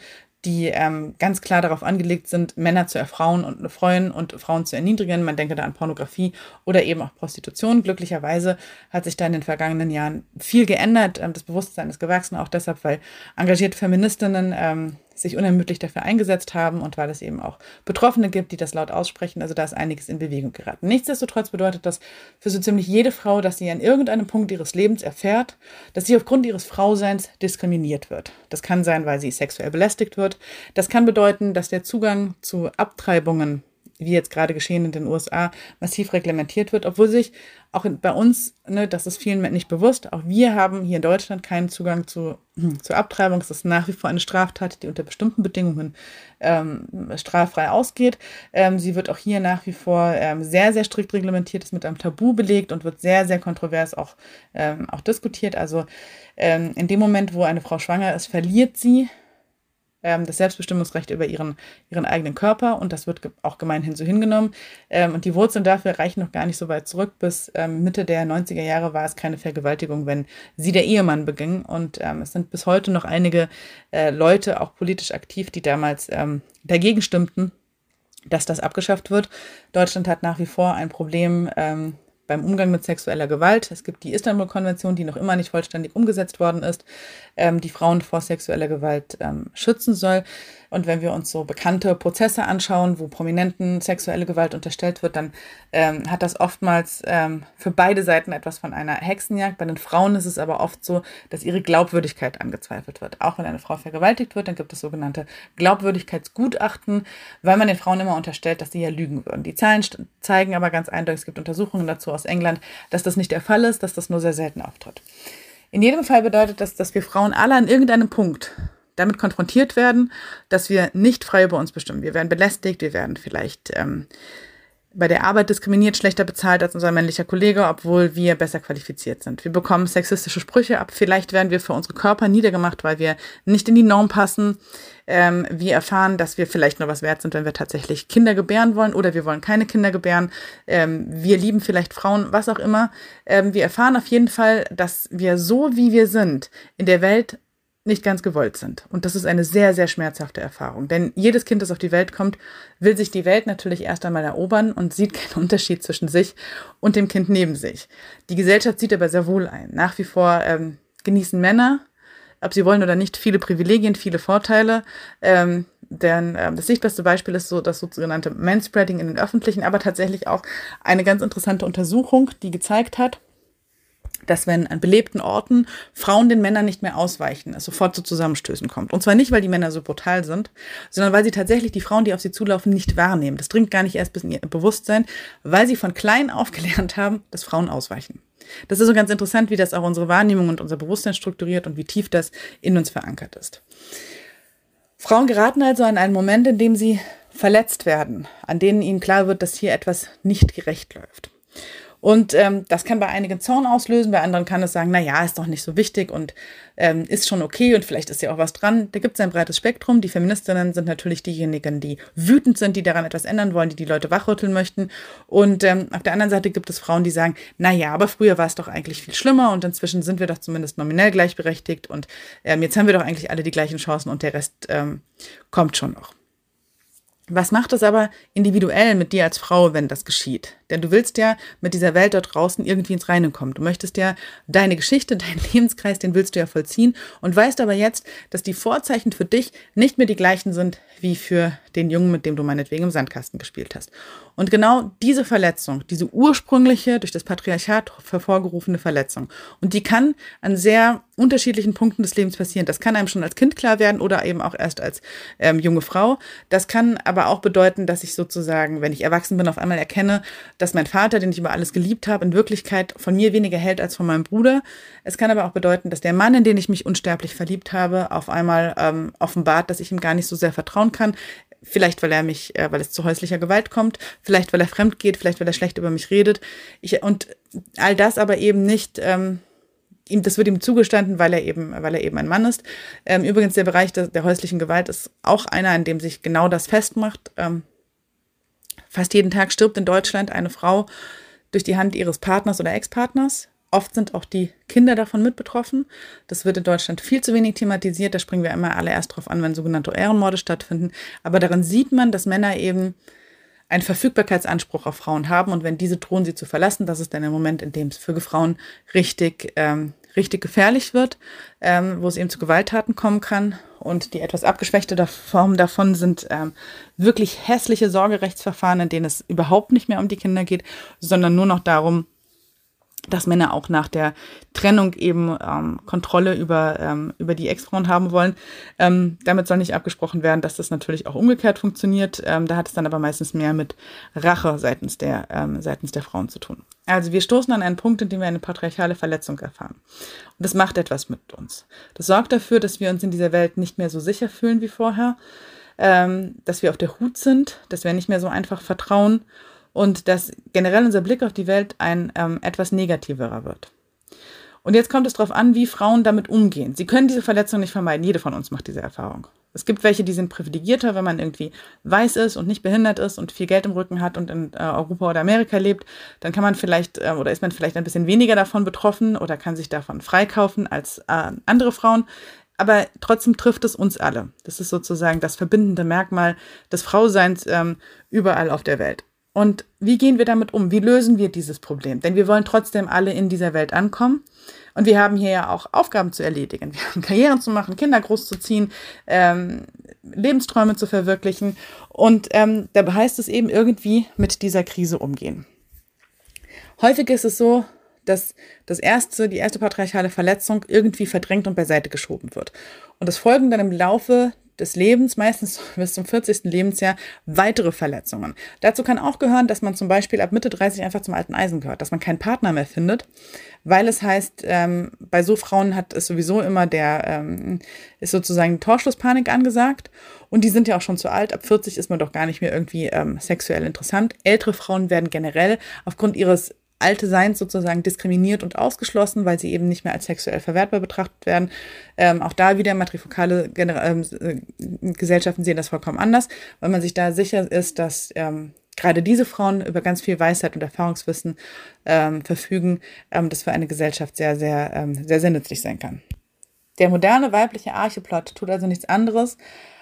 die ähm, ganz klar darauf angelegt sind, Männer zu erfrauen und freuen und Frauen zu erniedrigen. Man denke da an Pornografie oder eben auch Prostitution. Glücklicherweise hat sich da in den vergangenen Jahren viel geändert. Ähm, das Bewusstsein ist gewachsen, auch deshalb, weil engagierte Feministinnen ähm, sich unermüdlich dafür eingesetzt haben und weil es eben auch Betroffene gibt, die das laut aussprechen. Also da ist einiges in Bewegung geraten. Nichtsdestotrotz bedeutet das für so ziemlich jede Frau, dass sie an irgendeinem Punkt ihres Lebens erfährt, dass sie aufgrund ihres Frauseins diskriminiert wird. Das kann sein, weil sie sexuell belästigt wird. Das kann bedeuten, dass der Zugang zu Abtreibungen wie jetzt gerade geschehen in den USA, massiv reglementiert wird, obwohl sich auch bei uns, ne, das ist vielen nicht bewusst, auch wir haben hier in Deutschland keinen Zugang zu, zur Abtreibung. Es ist nach wie vor eine Straftat, die unter bestimmten Bedingungen ähm, straffrei ausgeht. Ähm, sie wird auch hier nach wie vor ähm, sehr, sehr strikt reglementiert, ist mit einem Tabu belegt und wird sehr, sehr kontrovers auch, ähm, auch diskutiert. Also ähm, in dem Moment, wo eine Frau schwanger ist, verliert sie ähm, das Selbstbestimmungsrecht über ihren, ihren eigenen Körper und das wird auch gemeinhin so hingenommen. Ähm, und die Wurzeln dafür reichen noch gar nicht so weit zurück. Bis ähm, Mitte der 90er Jahre war es keine Vergewaltigung, wenn sie der Ehemann beging. Und ähm, es sind bis heute noch einige äh, Leute, auch politisch aktiv, die damals ähm, dagegen stimmten, dass das abgeschafft wird. Deutschland hat nach wie vor ein Problem ähm, beim Umgang mit sexueller Gewalt. Es gibt die Istanbul-Konvention, die noch immer nicht vollständig umgesetzt worden ist, ähm, die Frauen vor sexueller Gewalt ähm, schützen soll. Und wenn wir uns so bekannte Prozesse anschauen, wo Prominenten sexuelle Gewalt unterstellt wird, dann ähm, hat das oftmals ähm, für beide Seiten etwas von einer Hexenjagd. Bei den Frauen ist es aber oft so, dass ihre Glaubwürdigkeit angezweifelt wird. Auch wenn eine Frau vergewaltigt wird, dann gibt es sogenannte Glaubwürdigkeitsgutachten, weil man den Frauen immer unterstellt, dass sie ja lügen würden. Die Zahlen zeigen aber ganz eindeutig, es gibt Untersuchungen dazu aus England, dass das nicht der Fall ist, dass das nur sehr selten auftritt. In jedem Fall bedeutet das, dass wir Frauen alle an irgendeinem Punkt damit konfrontiert werden, dass wir nicht frei über uns bestimmen. Wir werden belästigt, wir werden vielleicht ähm, bei der Arbeit diskriminiert, schlechter bezahlt als unser männlicher Kollege, obwohl wir besser qualifiziert sind. Wir bekommen sexistische Sprüche ab. Vielleicht werden wir für unsere Körper niedergemacht, weil wir nicht in die Norm passen. Ähm, wir erfahren, dass wir vielleicht nur was wert sind, wenn wir tatsächlich Kinder gebären wollen oder wir wollen keine Kinder gebären. Ähm, wir lieben vielleicht Frauen, was auch immer. Ähm, wir erfahren auf jeden Fall, dass wir so, wie wir sind, in der Welt nicht ganz gewollt sind. Und das ist eine sehr, sehr schmerzhafte Erfahrung. Denn jedes Kind, das auf die Welt kommt, will sich die Welt natürlich erst einmal erobern und sieht keinen Unterschied zwischen sich und dem Kind neben sich. Die Gesellschaft sieht aber sehr wohl ein. Nach wie vor ähm, genießen Männer, ob sie wollen oder nicht, viele Privilegien, viele Vorteile. Ähm, denn ähm, das sichtbarste Beispiel ist so das sogenannte Manspreading in den Öffentlichen, aber tatsächlich auch eine ganz interessante Untersuchung, die gezeigt hat, dass wenn an belebten Orten Frauen den Männern nicht mehr ausweichen, es sofort zu Zusammenstößen kommt. Und zwar nicht, weil die Männer so brutal sind, sondern weil sie tatsächlich die Frauen, die auf sie zulaufen, nicht wahrnehmen. Das dringt gar nicht erst bis in ihr Bewusstsein, weil sie von klein auf gelernt haben, dass Frauen ausweichen. Das ist so ganz interessant, wie das auch unsere Wahrnehmung und unser Bewusstsein strukturiert und wie tief das in uns verankert ist. Frauen geraten also an einen Moment, in dem sie verletzt werden, an denen ihnen klar wird, dass hier etwas nicht gerecht läuft. Und ähm, das kann bei einigen Zorn auslösen, bei anderen kann es sagen, na ja, ist doch nicht so wichtig und ähm, ist schon okay und vielleicht ist ja auch was dran. Da gibt es ein breites Spektrum. Die Feministinnen sind natürlich diejenigen, die wütend sind, die daran etwas ändern wollen, die die Leute wachrütteln möchten. Und ähm, auf der anderen Seite gibt es Frauen, die sagen, na ja, aber früher war es doch eigentlich viel schlimmer und inzwischen sind wir doch zumindest nominell gleichberechtigt und ähm, jetzt haben wir doch eigentlich alle die gleichen Chancen und der Rest ähm, kommt schon noch. Was macht es aber individuell mit dir als Frau, wenn das geschieht? Denn du willst ja mit dieser Welt dort draußen irgendwie ins Reine kommen. Du möchtest ja deine Geschichte, deinen Lebenskreis, den willst du ja vollziehen und weißt aber jetzt, dass die Vorzeichen für dich nicht mehr die gleichen sind wie für den Jungen, mit dem du meinetwegen im Sandkasten gespielt hast. Und genau diese Verletzung, diese ursprüngliche, durch das Patriarchat hervorgerufene Verletzung, und die kann an sehr unterschiedlichen Punkten des Lebens passieren. Das kann einem schon als Kind klar werden oder eben auch erst als ähm, junge Frau. Das kann aber auch bedeuten, dass ich sozusagen, wenn ich erwachsen bin, auf einmal erkenne, dass mein Vater, den ich über alles geliebt habe, in Wirklichkeit von mir weniger hält als von meinem Bruder. Es kann aber auch bedeuten, dass der Mann, in den ich mich unsterblich verliebt habe, auf einmal ähm, offenbart, dass ich ihm gar nicht so sehr vertrauen kann. Vielleicht, weil er mich, äh, weil es zu häuslicher Gewalt kommt, vielleicht, weil er fremd geht, vielleicht, weil er schlecht über mich redet. Ich, und all das aber eben nicht, ähm, ihm, das wird ihm zugestanden, weil er eben, weil er eben ein Mann ist. Ähm, übrigens, der Bereich der, der, häuslichen Gewalt ist auch einer, in dem sich genau das festmacht. Ähm, fast jeden Tag stirbt in Deutschland eine Frau durch die Hand ihres Partners oder Ex-Partners. Oft sind auch die Kinder davon mit betroffen. Das wird in Deutschland viel zu wenig thematisiert. Da springen wir immer alle erst drauf an, wenn sogenannte Ehrenmorde stattfinden. Aber darin sieht man, dass Männer eben einen Verfügbarkeitsanspruch auf Frauen haben und wenn diese drohen, sie zu verlassen, das ist dann der Moment, in dem es für Frauen richtig, ähm, richtig gefährlich wird, ähm, wo es eben zu Gewalttaten kommen kann. Und die etwas abgeschwächte Form davon sind ähm, wirklich hässliche Sorgerechtsverfahren, in denen es überhaupt nicht mehr um die Kinder geht, sondern nur noch darum, dass Männer auch nach der Trennung eben ähm, Kontrolle über, ähm, über die Ex-Frauen haben wollen. Ähm, damit soll nicht abgesprochen werden, dass das natürlich auch umgekehrt funktioniert. Ähm, da hat es dann aber meistens mehr mit Rache seitens der, ähm, seitens der Frauen zu tun. Also wir stoßen an einen Punkt, in dem wir eine patriarchale Verletzung erfahren. Und das macht etwas mit uns. Das sorgt dafür, dass wir uns in dieser Welt nicht mehr so sicher fühlen wie vorher, ähm, dass wir auf der Hut sind, dass wir nicht mehr so einfach vertrauen und dass generell unser Blick auf die Welt ein ähm, etwas negativerer wird. Und jetzt kommt es darauf an, wie Frauen damit umgehen. Sie können diese Verletzung nicht vermeiden. Jede von uns macht diese Erfahrung. Es gibt welche, die sind privilegierter, wenn man irgendwie weiß ist und nicht behindert ist und viel Geld im Rücken hat und in äh, Europa oder Amerika lebt, dann kann man vielleicht äh, oder ist man vielleicht ein bisschen weniger davon betroffen oder kann sich davon freikaufen als äh, andere Frauen. Aber trotzdem trifft es uns alle. Das ist sozusagen das verbindende Merkmal des Frauseins ähm, überall auf der Welt. Und wie gehen wir damit um? Wie lösen wir dieses Problem? Denn wir wollen trotzdem alle in dieser Welt ankommen. Und wir haben hier ja auch Aufgaben zu erledigen. Wir haben Karrieren zu machen, Kinder großzuziehen, ähm, Lebensträume zu verwirklichen. Und ähm, da heißt es eben irgendwie mit dieser Krise umgehen. Häufig ist es so, dass das erste, die erste patriarchale Verletzung irgendwie verdrängt und beiseite geschoben wird. Und das folgen dann im Laufe des Lebens, meistens bis zum 40. Lebensjahr, weitere Verletzungen. Dazu kann auch gehören, dass man zum Beispiel ab Mitte 30 einfach zum alten Eisen gehört, dass man keinen Partner mehr findet, weil es heißt, ähm, bei so Frauen hat es sowieso immer der, ähm, ist sozusagen Torschlusspanik angesagt und die sind ja auch schon zu alt. Ab 40 ist man doch gar nicht mehr irgendwie ähm, sexuell interessant. Ältere Frauen werden generell aufgrund ihres alte Seins sozusagen diskriminiert und ausgeschlossen, weil sie eben nicht mehr als sexuell verwertbar betrachtet werden. Ähm, auch da wieder matrifokale Gener ähm, äh, Gesellschaften sehen das vollkommen anders, weil man sich da sicher ist, dass ähm, gerade diese Frauen über ganz viel Weisheit und Erfahrungswissen ähm, verfügen, ähm, das für eine Gesellschaft sehr, sehr, ähm, sehr, sehr nützlich sein kann. Der moderne weibliche Archeplot tut also nichts anderes,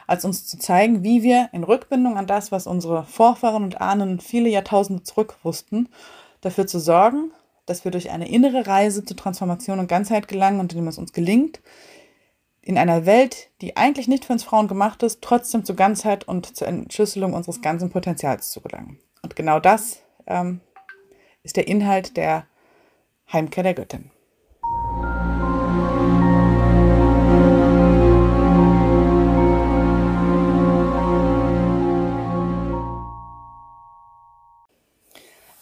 als uns zu zeigen, wie wir in Rückbindung an das, was unsere Vorfahren und Ahnen viele Jahrtausende zurück wussten, dafür zu sorgen, dass wir durch eine innere Reise zur Transformation und Ganzheit gelangen und indem es uns gelingt, in einer Welt, die eigentlich nicht für uns Frauen gemacht ist, trotzdem zur Ganzheit und zur Entschlüsselung unseres ganzen Potenzials zu gelangen. Und genau das ähm, ist der Inhalt der Heimkehr der Göttin.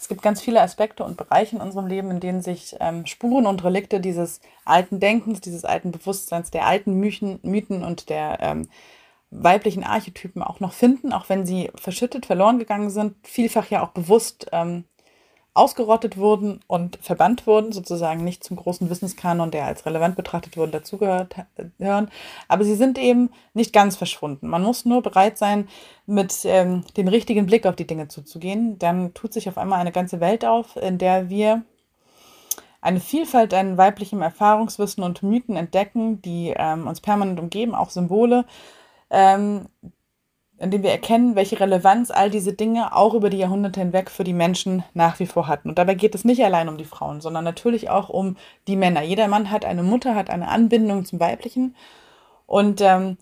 Es gibt ganz viele Aspekte und Bereiche in unserem Leben, in denen sich ähm, Spuren und Relikte dieses alten Denkens, dieses alten Bewusstseins, der alten Mythen, Mythen und der ähm, weiblichen Archetypen auch noch finden, auch wenn sie verschüttet, verloren gegangen sind, vielfach ja auch bewusst ähm, ausgerottet wurden und verbannt wurden, sozusagen nicht zum großen Wissenskanon, der als relevant betrachtet wurde, dazugehören. Aber sie sind eben nicht ganz verschwunden. Man muss nur bereit sein, mit ähm, dem richtigen Blick auf die Dinge zuzugehen. Dann tut sich auf einmal eine ganze Welt auf, in der wir eine Vielfalt an weiblichem Erfahrungswissen und Mythen entdecken, die ähm, uns permanent umgeben, auch Symbole, ähm, indem wir erkennen, welche Relevanz all diese Dinge auch über die Jahrhunderte hinweg für die Menschen nach wie vor hatten. Und dabei geht es nicht allein um die Frauen, sondern natürlich auch um die Männer. Jeder Mann hat eine Mutter, hat eine Anbindung zum Weiblichen und ähm,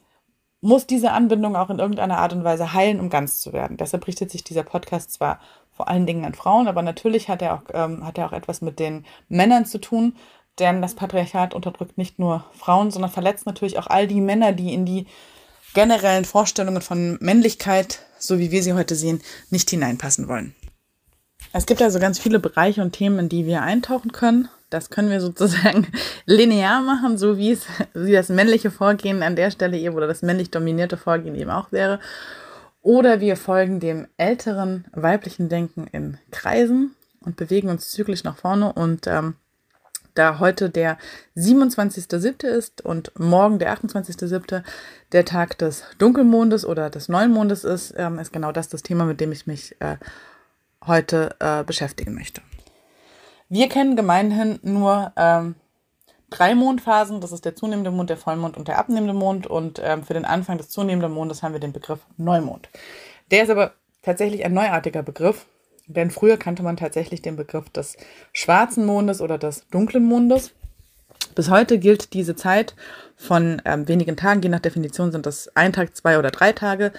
muss diese Anbindung auch in irgendeiner Art und Weise heilen, um ganz zu werden. Deshalb richtet sich dieser Podcast zwar vor allen Dingen an Frauen, aber natürlich hat er auch, ähm, hat er auch etwas mit den Männern zu tun, denn das Patriarchat unterdrückt nicht nur Frauen, sondern verletzt natürlich auch all die Männer, die in die generellen Vorstellungen von Männlichkeit, so wie wir sie heute sehen, nicht hineinpassen wollen. Es gibt also ganz viele Bereiche und Themen, in die wir eintauchen können. Das können wir sozusagen linear machen, so wie es wie das männliche Vorgehen an der Stelle eben oder das männlich dominierte Vorgehen eben auch wäre. Oder wir folgen dem älteren weiblichen Denken in Kreisen und bewegen uns zyklisch nach vorne und ähm, da heute der 27.07. ist und morgen der 28.07. der Tag des Dunkelmondes oder des Neumondes ist, ähm, ist genau das das Thema, mit dem ich mich äh, heute äh, beschäftigen möchte. Wir kennen gemeinhin nur ähm, drei Mondphasen. Das ist der zunehmende Mond, der Vollmond und der abnehmende Mond. Und ähm, für den Anfang des zunehmenden Mondes haben wir den Begriff Neumond. Der ist aber tatsächlich ein neuartiger Begriff. Denn früher kannte man tatsächlich den Begriff des schwarzen Mondes oder des dunklen Mondes. Bis heute gilt diese Zeit von ähm, wenigen Tagen, je nach Definition sind das ein Tag, zwei oder drei Tage,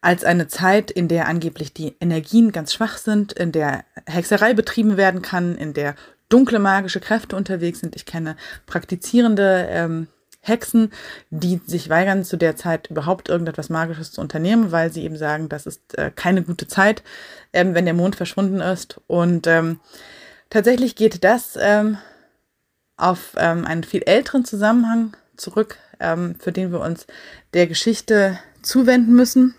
als eine Zeit, in der angeblich die Energien ganz schwach sind, in der Hexerei betrieben werden kann, in der dunkle magische Kräfte unterwegs sind. Ich kenne praktizierende ähm, Hexen, die sich weigern, zu der Zeit überhaupt irgendetwas Magisches zu unternehmen, weil sie eben sagen, das ist äh, keine gute Zeit, ähm, wenn der Mond verschwunden ist. Und ähm, tatsächlich geht das ähm, auf ähm, einen viel älteren Zusammenhang zurück, ähm, für den wir uns der Geschichte zuwenden müssen.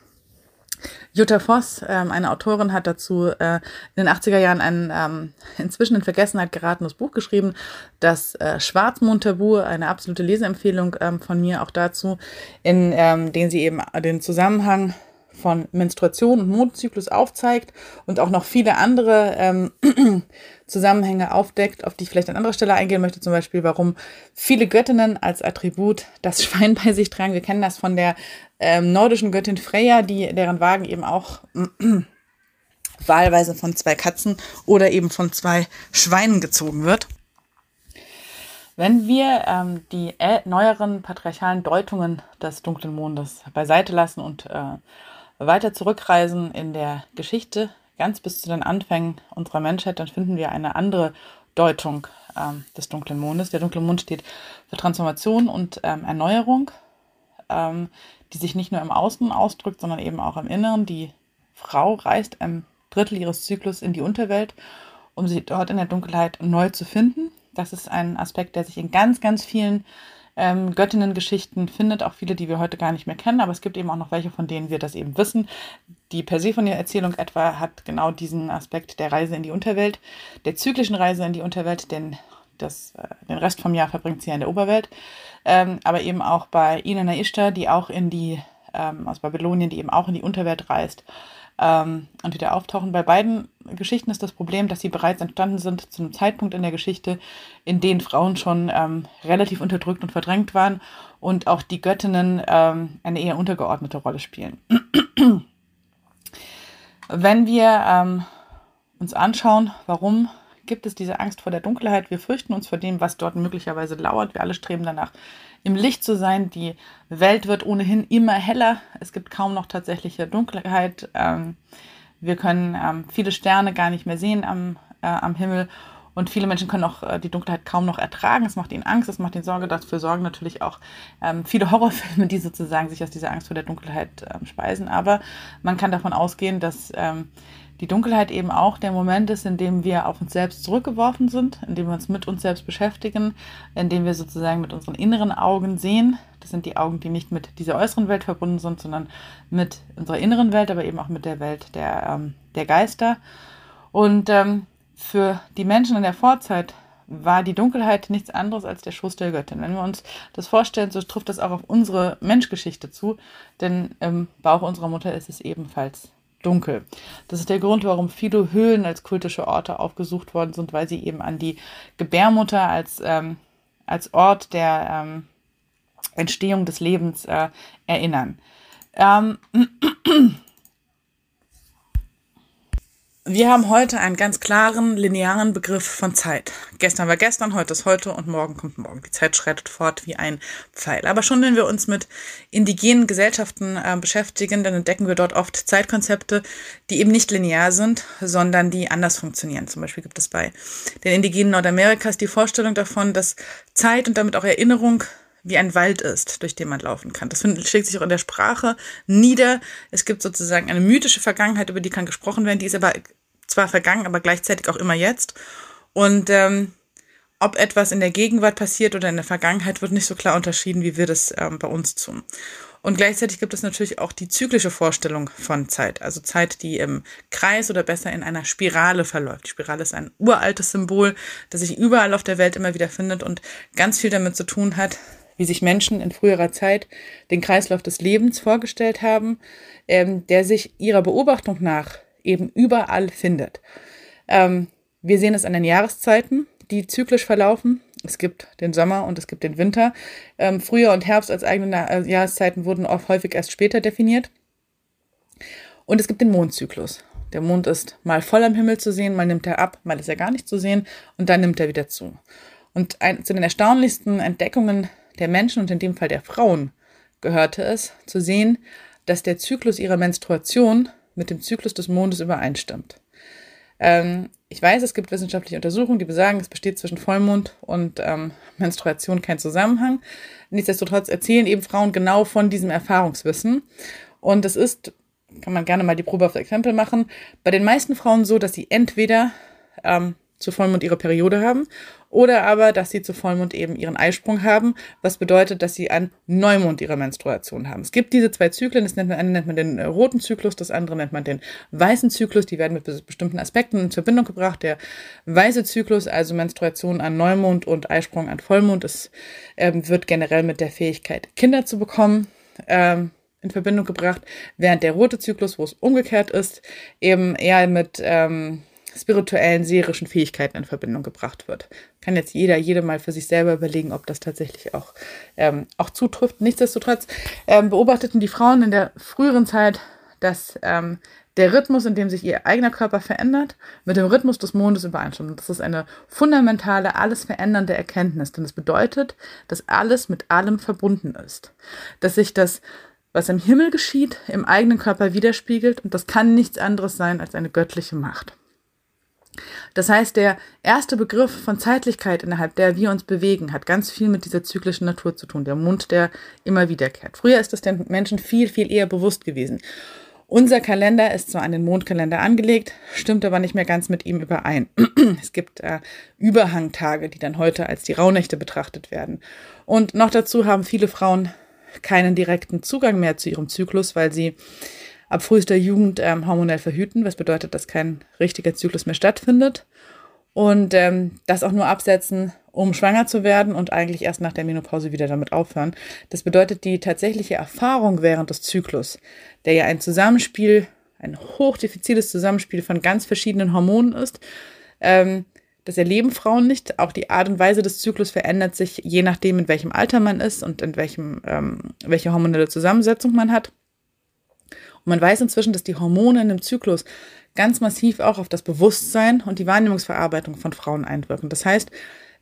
Jutta Voss, ähm, eine Autorin, hat dazu äh, in den 80er Jahren ein ähm, inzwischen in Vergessenheit geratenes Buch geschrieben, das äh, Schwarzmond-Tabu, eine absolute Leseempfehlung ähm, von mir auch dazu, in ähm, dem sie eben den Zusammenhang von Menstruation und Mondzyklus aufzeigt und auch noch viele andere ähm, Zusammenhänge aufdeckt, auf die ich vielleicht an anderer Stelle eingehen möchte, zum Beispiel, warum viele Göttinnen als Attribut das Schwein bei sich tragen. Wir kennen das von der ähm, nordischen Göttin Freya, die deren Wagen eben auch äh, wahlweise von zwei Katzen oder eben von zwei Schweinen gezogen wird. Wenn wir ähm, die äh, neueren patriarchalen Deutungen des dunklen Mondes beiseite lassen und äh, weiter zurückreisen in der Geschichte, ganz bis zu den Anfängen unserer Menschheit, dann finden wir eine andere Deutung ähm, des dunklen Mondes. Der dunkle Mond steht für Transformation und ähm, Erneuerung, ähm, die sich nicht nur im Außen ausdrückt, sondern eben auch im Inneren. Die Frau reist ein Drittel ihres Zyklus in die Unterwelt, um sie dort in der Dunkelheit neu zu finden. Das ist ein Aspekt, der sich in ganz, ganz vielen ähm, Göttinnen-Geschichten findet, auch viele, die wir heute gar nicht mehr kennen, aber es gibt eben auch noch welche, von denen wir das eben wissen. Die Persephone-Erzählung etwa hat genau diesen Aspekt der Reise in die Unterwelt, der zyklischen Reise in die Unterwelt, denn das, äh, den Rest vom Jahr verbringt sie ja in der Oberwelt. Ähm, aber eben auch bei Inanna Ishtar, die auch in die, ähm, aus Babylonien, die eben auch in die Unterwelt reist ähm, und wieder auftauchen. Bei beiden Geschichten ist das Problem, dass sie bereits entstanden sind zu einem Zeitpunkt in der Geschichte, in dem Frauen schon ähm, relativ unterdrückt und verdrängt waren und auch die Göttinnen ähm, eine eher untergeordnete Rolle spielen. Wenn wir ähm, uns anschauen, warum gibt es diese Angst vor der Dunkelheit, wir fürchten uns vor dem, was dort möglicherweise lauert. Wir alle streben danach, im Licht zu sein. Die Welt wird ohnehin immer heller. Es gibt kaum noch tatsächliche Dunkelheit. Ähm, wir können ähm, viele Sterne gar nicht mehr sehen am, äh, am Himmel. Und viele Menschen können auch äh, die Dunkelheit kaum noch ertragen. Es macht ihnen Angst, es macht ihnen Sorge. Dafür sorgen natürlich auch ähm, viele Horrorfilme, die sozusagen sich aus dieser Angst vor der Dunkelheit ähm, speisen. Aber man kann davon ausgehen, dass ähm, die Dunkelheit eben auch der Moment ist, in dem wir auf uns selbst zurückgeworfen sind, in dem wir uns mit uns selbst beschäftigen, in dem wir sozusagen mit unseren inneren Augen sehen. Das sind die Augen, die nicht mit dieser äußeren Welt verbunden sind, sondern mit unserer inneren Welt, aber eben auch mit der Welt der, ähm, der Geister. Und ähm, für die Menschen in der Vorzeit war die Dunkelheit nichts anderes als der Schoß der Göttin. Wenn wir uns das vorstellen, so trifft das auch auf unsere Menschgeschichte zu, denn im Bauch unserer Mutter ist es ebenfalls dunkel. Das ist der Grund, warum viele Höhlen als kultische Orte aufgesucht worden sind, weil sie eben an die Gebärmutter als, ähm, als Ort der ähm, Entstehung des Lebens äh, erinnern. Ähm, Wir haben heute einen ganz klaren, linearen Begriff von Zeit. Gestern war gestern, heute ist heute und morgen kommt morgen. Die Zeit schreitet fort wie ein Pfeil. Aber schon wenn wir uns mit indigenen Gesellschaften äh, beschäftigen, dann entdecken wir dort oft Zeitkonzepte, die eben nicht linear sind, sondern die anders funktionieren. Zum Beispiel gibt es bei den Indigenen Nordamerikas die Vorstellung davon, dass Zeit und damit auch Erinnerung wie ein Wald ist, durch den man laufen kann. Das schlägt sich auch in der Sprache nieder. Es gibt sozusagen eine mythische Vergangenheit, über die kann gesprochen werden, die ist aber zwar vergangen, aber gleichzeitig auch immer jetzt. Und ähm, ob etwas in der Gegenwart passiert oder in der Vergangenheit, wird nicht so klar unterschieden, wie wir das ähm, bei uns tun. Und gleichzeitig gibt es natürlich auch die zyklische Vorstellung von Zeit, also Zeit, die im Kreis oder besser in einer Spirale verläuft. Die Spirale ist ein uraltes Symbol, das sich überall auf der Welt immer wieder findet und ganz viel damit zu tun hat, wie sich Menschen in früherer Zeit den Kreislauf des Lebens vorgestellt haben, ähm, der sich ihrer Beobachtung nach eben überall findet. Ähm, wir sehen es an den Jahreszeiten, die zyklisch verlaufen. Es gibt den Sommer und es gibt den Winter. Ähm, Frühjahr und Herbst als eigene äh, Jahreszeiten wurden oft häufig erst später definiert. Und es gibt den Mondzyklus. Der Mond ist mal voll am Himmel zu sehen, mal nimmt er ab, mal ist er gar nicht zu sehen und dann nimmt er wieder zu. Und ein, zu den erstaunlichsten Entdeckungen der Menschen und in dem Fall der Frauen gehörte es, zu sehen, dass der Zyklus ihrer Menstruation mit dem Zyklus des Mondes übereinstimmt. Ähm, ich weiß, es gibt wissenschaftliche Untersuchungen, die besagen, es besteht zwischen Vollmond und ähm, Menstruation kein Zusammenhang. Nichtsdestotrotz erzählen eben Frauen genau von diesem Erfahrungswissen. Und es ist, kann man gerne mal die Probe auf Exempel machen, bei den meisten Frauen so, dass sie entweder ähm, zu Vollmond ihre Periode haben oder aber, dass sie zu Vollmond eben ihren Eisprung haben, was bedeutet, dass sie an Neumond ihre Menstruation haben. Es gibt diese zwei Zyklen, das nennt man, eine nennt man den äh, roten Zyklus, das andere nennt man den weißen Zyklus, die werden mit bestimmten Aspekten in Verbindung gebracht. Der weiße Zyklus, also Menstruation an Neumond und Eisprung an Vollmond, es ähm, wird generell mit der Fähigkeit, Kinder zu bekommen, ähm, in Verbindung gebracht, während der rote Zyklus, wo es umgekehrt ist, eben eher mit ähm, spirituellen, seherischen Fähigkeiten in Verbindung gebracht wird. Kann jetzt jeder, jede mal für sich selber überlegen, ob das tatsächlich auch, ähm, auch zutrifft. Nichtsdestotrotz ähm, beobachteten die Frauen in der früheren Zeit, dass ähm, der Rhythmus, in dem sich ihr eigener Körper verändert, mit dem Rhythmus des Mondes übereinstimmt. Das ist eine fundamentale, alles verändernde Erkenntnis, denn es das bedeutet, dass alles mit allem verbunden ist. Dass sich das was im Himmel geschieht, im eigenen Körper widerspiegelt und das kann nichts anderes sein als eine göttliche Macht. Das heißt, der erste Begriff von Zeitlichkeit, innerhalb der wir uns bewegen, hat ganz viel mit dieser zyklischen Natur zu tun. Der Mond, der immer wiederkehrt. Früher ist das den Menschen viel, viel eher bewusst gewesen. Unser Kalender ist zwar an den Mondkalender angelegt, stimmt aber nicht mehr ganz mit ihm überein. Es gibt äh, Überhangtage, die dann heute als die Rauhnächte betrachtet werden. Und noch dazu haben viele Frauen keinen direkten Zugang mehr zu ihrem Zyklus, weil sie ab frühester Jugend ähm, hormonell verhüten, was bedeutet, dass kein richtiger Zyklus mehr stattfindet. Und ähm, das auch nur absetzen, um schwanger zu werden und eigentlich erst nach der Menopause wieder damit aufhören. Das bedeutet, die tatsächliche Erfahrung während des Zyklus, der ja ein Zusammenspiel, ein hochdiffiziles Zusammenspiel von ganz verschiedenen Hormonen ist, ähm, das erleben Frauen nicht. Auch die Art und Weise des Zyklus verändert sich, je nachdem, in welchem Alter man ist und in welchem, ähm, welche hormonelle Zusammensetzung man hat. Man weiß inzwischen, dass die Hormone in dem Zyklus ganz massiv auch auf das Bewusstsein und die Wahrnehmungsverarbeitung von Frauen einwirken. Das heißt,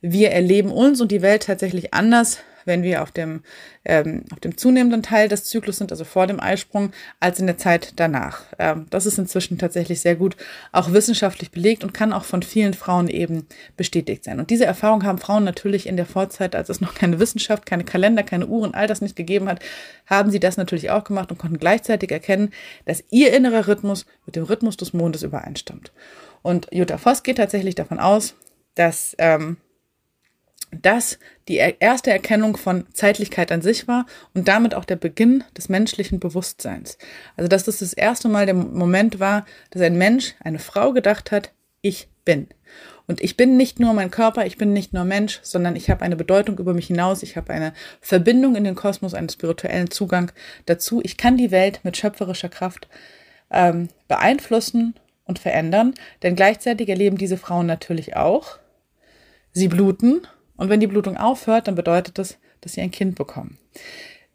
wir erleben uns und die Welt tatsächlich anders, wenn wir auf dem, ähm, auf dem zunehmenden Teil des Zyklus sind, also vor dem Eisprung, als in der Zeit danach. Ähm, das ist inzwischen tatsächlich sehr gut auch wissenschaftlich belegt und kann auch von vielen Frauen eben bestätigt sein. Und diese Erfahrung haben Frauen natürlich in der Vorzeit, als es noch keine Wissenschaft, keine Kalender, keine Uhren, all das nicht gegeben hat, haben sie das natürlich auch gemacht und konnten gleichzeitig erkennen, dass ihr innerer Rhythmus mit dem Rhythmus des Mondes übereinstimmt. Und Jutta Voss geht tatsächlich davon aus, dass ähm, das die erste Erkennung von Zeitlichkeit an sich war und damit auch der Beginn des menschlichen Bewusstseins. Also dass das das erste Mal der Moment war, dass ein Mensch, eine Frau gedacht hat, ich bin. Und ich bin nicht nur mein Körper, ich bin nicht nur Mensch, sondern ich habe eine Bedeutung über mich hinaus, ich habe eine Verbindung in den Kosmos, einen spirituellen Zugang dazu. Ich kann die Welt mit schöpferischer Kraft ähm, beeinflussen und verändern, denn gleichzeitig erleben diese Frauen natürlich auch, sie bluten und wenn die Blutung aufhört, dann bedeutet das, dass sie ein Kind bekommen.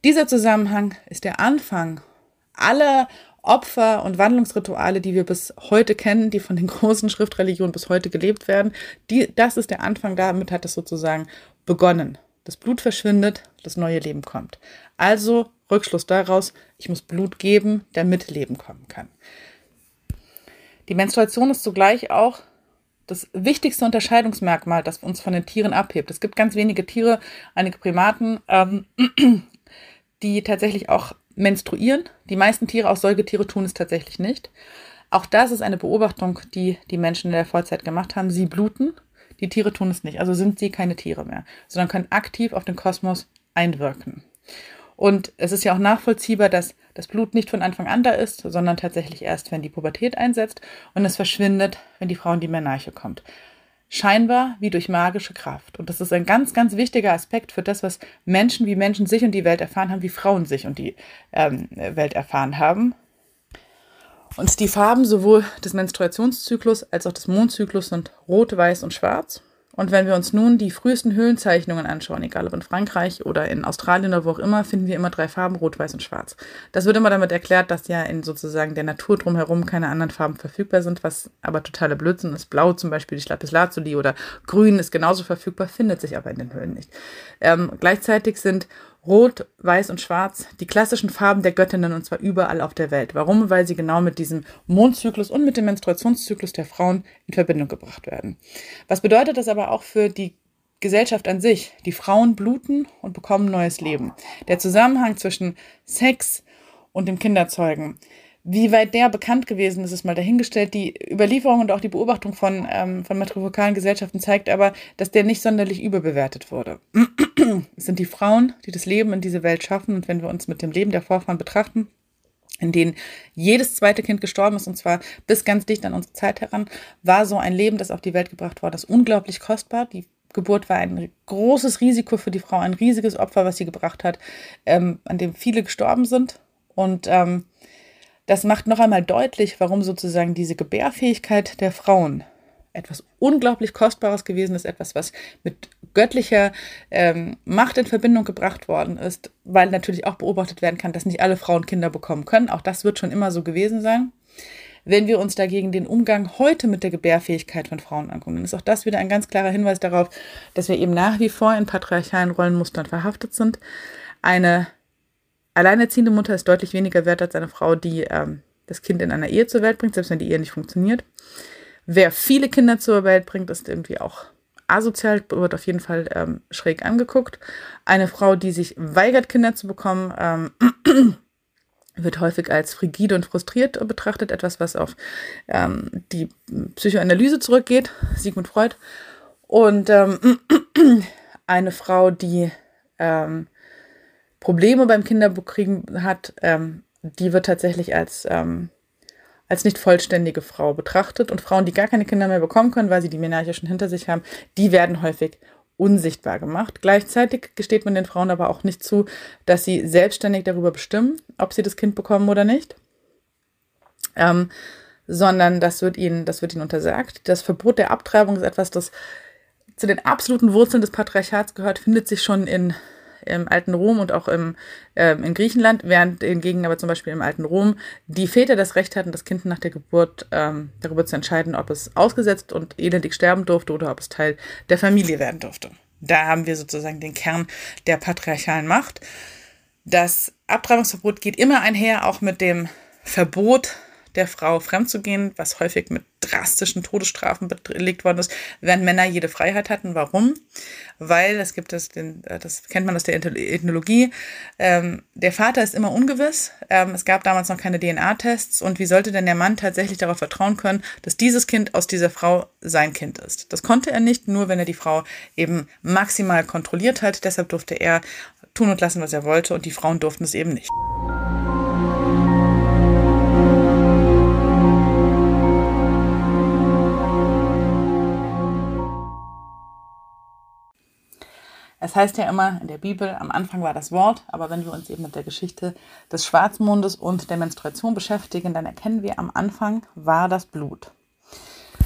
Dieser Zusammenhang ist der Anfang aller Opfer- und Wandlungsrituale, die wir bis heute kennen, die von den großen Schriftreligionen bis heute gelebt werden. Die, das ist der Anfang, damit hat es sozusagen begonnen. Das Blut verschwindet, das neue Leben kommt. Also Rückschluss daraus, ich muss Blut geben, damit Leben kommen kann. Die Menstruation ist zugleich auch das wichtigste Unterscheidungsmerkmal, das uns von den Tieren abhebt. Es gibt ganz wenige Tiere, einige Primaten, ähm, die tatsächlich auch menstruieren. Die meisten Tiere, auch Säugetiere, tun es tatsächlich nicht. Auch das ist eine Beobachtung, die die Menschen in der Vollzeit gemacht haben. Sie bluten, die Tiere tun es nicht. Also sind sie keine Tiere mehr, sondern können aktiv auf den Kosmos einwirken. Und es ist ja auch nachvollziehbar, dass das Blut nicht von Anfang an da ist, sondern tatsächlich erst, wenn die Pubertät einsetzt und es verschwindet, wenn die Frau in die Menarche kommt. Scheinbar wie durch magische Kraft. Und das ist ein ganz, ganz wichtiger Aspekt für das, was Menschen wie Menschen sich und die Welt erfahren haben, wie Frauen sich und die ähm, Welt erfahren haben. Und die Farben sowohl des Menstruationszyklus als auch des Mondzyklus sind rot, weiß und schwarz. Und wenn wir uns nun die frühesten Höhlenzeichnungen anschauen, egal ob in Frankreich oder in Australien oder wo auch immer, finden wir immer drei Farben, rot, weiß und schwarz. Das wird immer damit erklärt, dass ja in sozusagen der Natur drumherum keine anderen Farben verfügbar sind, was aber totaler Blödsinn ist. Blau zum Beispiel die Lapislazuli oder Grün ist genauso verfügbar, findet sich aber in den Höhlen nicht. Ähm, gleichzeitig sind Rot, Weiß und Schwarz, die klassischen Farben der Göttinnen und zwar überall auf der Welt. Warum? Weil sie genau mit diesem Mondzyklus und mit dem Menstruationszyklus der Frauen in Verbindung gebracht werden. Was bedeutet das aber auch für die Gesellschaft an sich? Die Frauen bluten und bekommen neues Leben. Der Zusammenhang zwischen Sex und dem Kinderzeugen Wie weit der bekannt gewesen ist, ist mal dahingestellt. Die Überlieferung und auch die Beobachtung von, ähm, von matriarchalen Gesellschaften zeigt aber, dass der nicht sonderlich überbewertet wurde. es sind die Frauen, die das Leben in diese Welt schaffen. Und wenn wir uns mit dem Leben der Vorfahren betrachten, in denen jedes zweite Kind gestorben ist, und zwar bis ganz dicht an unsere Zeit heran, war so ein Leben, das auf die Welt gebracht worden ist, unglaublich kostbar. Die Geburt war ein großes Risiko für die Frau, ein riesiges Opfer, was sie gebracht hat, ähm, an dem viele gestorben sind. Und ähm, das macht noch einmal deutlich, warum sozusagen diese Gebärfähigkeit der Frauen etwas unglaublich Kostbares gewesen ist, etwas, was mit göttlicher ähm, Macht in Verbindung gebracht worden ist, weil natürlich auch beobachtet werden kann, dass nicht alle Frauen Kinder bekommen können. Auch das wird schon immer so gewesen sein. Wenn wir uns dagegen den Umgang heute mit der Gebärfähigkeit von Frauen angucken, dann ist auch das wieder ein ganz klarer Hinweis darauf, dass wir eben nach wie vor in patriarchalen Rollenmustern verhaftet sind. Eine alleinerziehende Mutter ist deutlich weniger wert als eine Frau, die ähm, das Kind in einer Ehe zur Welt bringt, selbst wenn die Ehe nicht funktioniert. Wer viele Kinder zur Welt bringt, ist irgendwie auch asozial, wird auf jeden Fall ähm, schräg angeguckt. Eine Frau, die sich weigert, Kinder zu bekommen, ähm, wird häufig als frigide und frustriert betrachtet, etwas, was auf ähm, die Psychoanalyse zurückgeht, Sigmund Freud. Und ähm, eine Frau, die ähm, Probleme beim Kinderbekriegen hat, ähm, die wird tatsächlich als, ähm, als nicht vollständige Frau betrachtet. Und Frauen, die gar keine Kinder mehr bekommen können, weil sie die Menarche schon hinter sich haben, die werden häufig unsichtbar gemacht. Gleichzeitig gesteht man den Frauen aber auch nicht zu, dass sie selbstständig darüber bestimmen, ob sie das Kind bekommen oder nicht. Ähm, sondern das wird ihnen, das wird ihnen untersagt. Das Verbot der Abtreibung ist etwas, das zu den absoluten Wurzeln des Patriarchats gehört, findet sich schon in im alten Rom und auch im, äh, in Griechenland, während hingegen aber zum Beispiel im alten Rom die Väter das Recht hatten, das Kind nach der Geburt ähm, darüber zu entscheiden, ob es ausgesetzt und elendig sterben durfte oder ob es Teil der Familie werden durfte. Da haben wir sozusagen den Kern der patriarchalen Macht. Das Abtreibungsverbot geht immer einher, auch mit dem Verbot der Frau fremdzugehen, was häufig mit drastischen Todesstrafen belegt worden ist, während Männer jede Freiheit hatten. Warum? Weil es gibt es, den, äh, das kennt man aus der Ethnologie, ähm, der Vater ist immer ungewiss. Ähm, es gab damals noch keine DNA-Tests und wie sollte denn der Mann tatsächlich darauf vertrauen können, dass dieses Kind aus dieser Frau sein Kind ist? Das konnte er nicht, nur wenn er die Frau eben maximal kontrolliert hat. Deshalb durfte er tun und lassen, was er wollte und die Frauen durften es eben nicht. Es heißt ja immer in der Bibel, am Anfang war das Wort, aber wenn wir uns eben mit der Geschichte des Schwarzmondes und der Menstruation beschäftigen, dann erkennen wir, am Anfang war das Blut.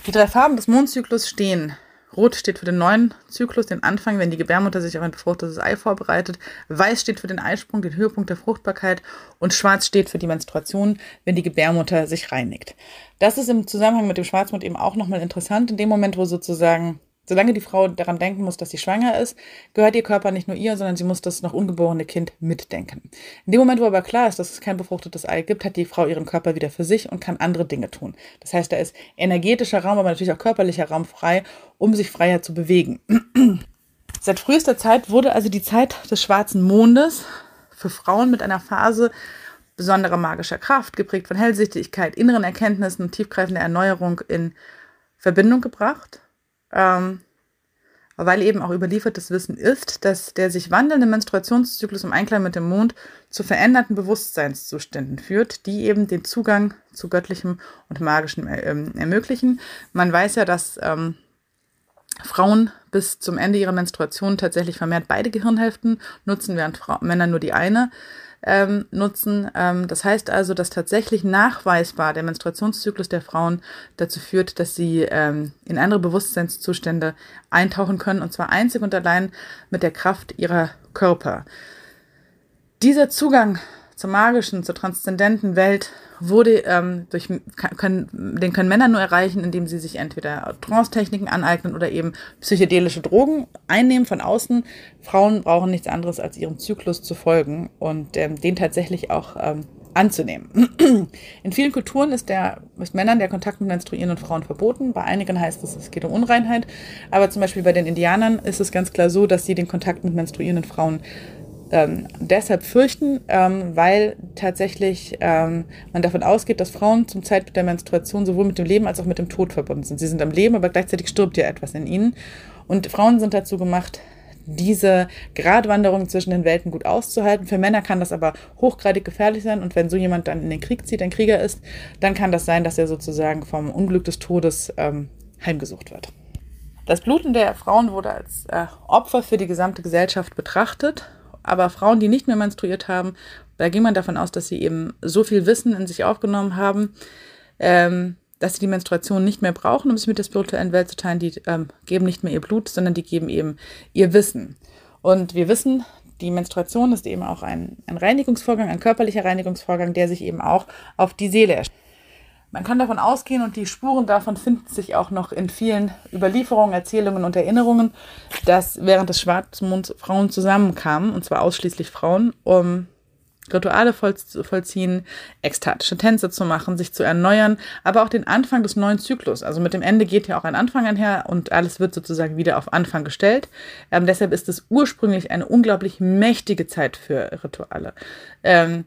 Die drei Farben des Mondzyklus stehen. Rot steht für den neuen Zyklus, den Anfang, wenn die Gebärmutter sich auf ein befruchtetes Ei vorbereitet. Weiß steht für den Eisprung, den Höhepunkt der Fruchtbarkeit. Und Schwarz steht für die Menstruation, wenn die Gebärmutter sich reinigt. Das ist im Zusammenhang mit dem Schwarzmond eben auch nochmal interessant. In dem Moment, wo sozusagen Solange die Frau daran denken muss, dass sie schwanger ist, gehört ihr Körper nicht nur ihr, sondern sie muss das noch ungeborene Kind mitdenken. In dem Moment, wo aber klar ist, dass es kein befruchtetes Ei gibt, hat die Frau ihren Körper wieder für sich und kann andere Dinge tun. Das heißt, da ist energetischer Raum, aber natürlich auch körperlicher Raum frei, um sich freier zu bewegen. Seit frühester Zeit wurde also die Zeit des schwarzen Mondes für Frauen mit einer Phase besonderer magischer Kraft, geprägt von Hellsichtigkeit, inneren Erkenntnissen und tiefgreifender Erneuerung in Verbindung gebracht ähm, weil eben auch überliefertes Wissen ist, dass der sich wandelnde Menstruationszyklus im Einklang mit dem Mond zu veränderten Bewusstseinszuständen führt, die eben den Zugang zu göttlichem und magischem äh, ermöglichen. Man weiß ja, dass ähm, Frauen bis zum Ende ihrer Menstruation tatsächlich vermehrt beide Gehirnhälften nutzen, während Fra Männer nur die eine ähm, nutzen. Ähm, das heißt also, dass tatsächlich nachweisbar der Menstruationszyklus der Frauen dazu führt, dass sie ähm, in andere Bewusstseinszustände eintauchen können, und zwar einzig und allein mit der Kraft ihrer Körper. Dieser Zugang zur magischen, zur transzendenten Welt wurde ähm, durch können, den können Männer nur erreichen, indem sie sich entweder Trance-Techniken aneignen oder eben psychedelische Drogen einnehmen von außen. Frauen brauchen nichts anderes, als ihrem Zyklus zu folgen und ähm, den tatsächlich auch ähm, anzunehmen. In vielen Kulturen ist, der, ist Männern der Kontakt mit menstruierenden Frauen verboten. Bei einigen heißt es, es geht um Unreinheit. Aber zum Beispiel bei den Indianern ist es ganz klar so, dass sie den Kontakt mit menstruierenden Frauen ähm, deshalb fürchten, ähm, weil tatsächlich ähm, man davon ausgeht, dass Frauen zum Zeitpunkt der Menstruation sowohl mit dem Leben als auch mit dem Tod verbunden sind. Sie sind am Leben, aber gleichzeitig stirbt ja etwas in ihnen. Und Frauen sind dazu gemacht, diese Gratwanderung zwischen den Welten gut auszuhalten. Für Männer kann das aber hochgradig gefährlich sein und wenn so jemand dann in den Krieg zieht, ein Krieger ist, dann kann das sein, dass er sozusagen vom Unglück des Todes ähm, heimgesucht wird. Das Bluten der Frauen wurde als äh, Opfer für die gesamte Gesellschaft betrachtet aber Frauen, die nicht mehr menstruiert haben, da ging man davon aus, dass sie eben so viel Wissen in sich aufgenommen haben, ähm, dass sie die Menstruation nicht mehr brauchen, um sich mit der spirituellen Welt zu teilen. Die ähm, geben nicht mehr ihr Blut, sondern die geben eben ihr Wissen. Und wir wissen, die Menstruation ist eben auch ein, ein Reinigungsvorgang, ein körperlicher Reinigungsvorgang, der sich eben auch auf die Seele erstreckt. Man kann davon ausgehen und die Spuren davon finden sich auch noch in vielen Überlieferungen, Erzählungen und Erinnerungen, dass während des Schwarzmonds Frauen zusammenkamen, und zwar ausschließlich Frauen, um Rituale vollziehen, ekstatische Tänze zu machen, sich zu erneuern, aber auch den Anfang des neuen Zyklus. Also mit dem Ende geht ja auch ein Anfang einher und alles wird sozusagen wieder auf Anfang gestellt. Ähm, deshalb ist es ursprünglich eine unglaublich mächtige Zeit für Rituale. Ähm,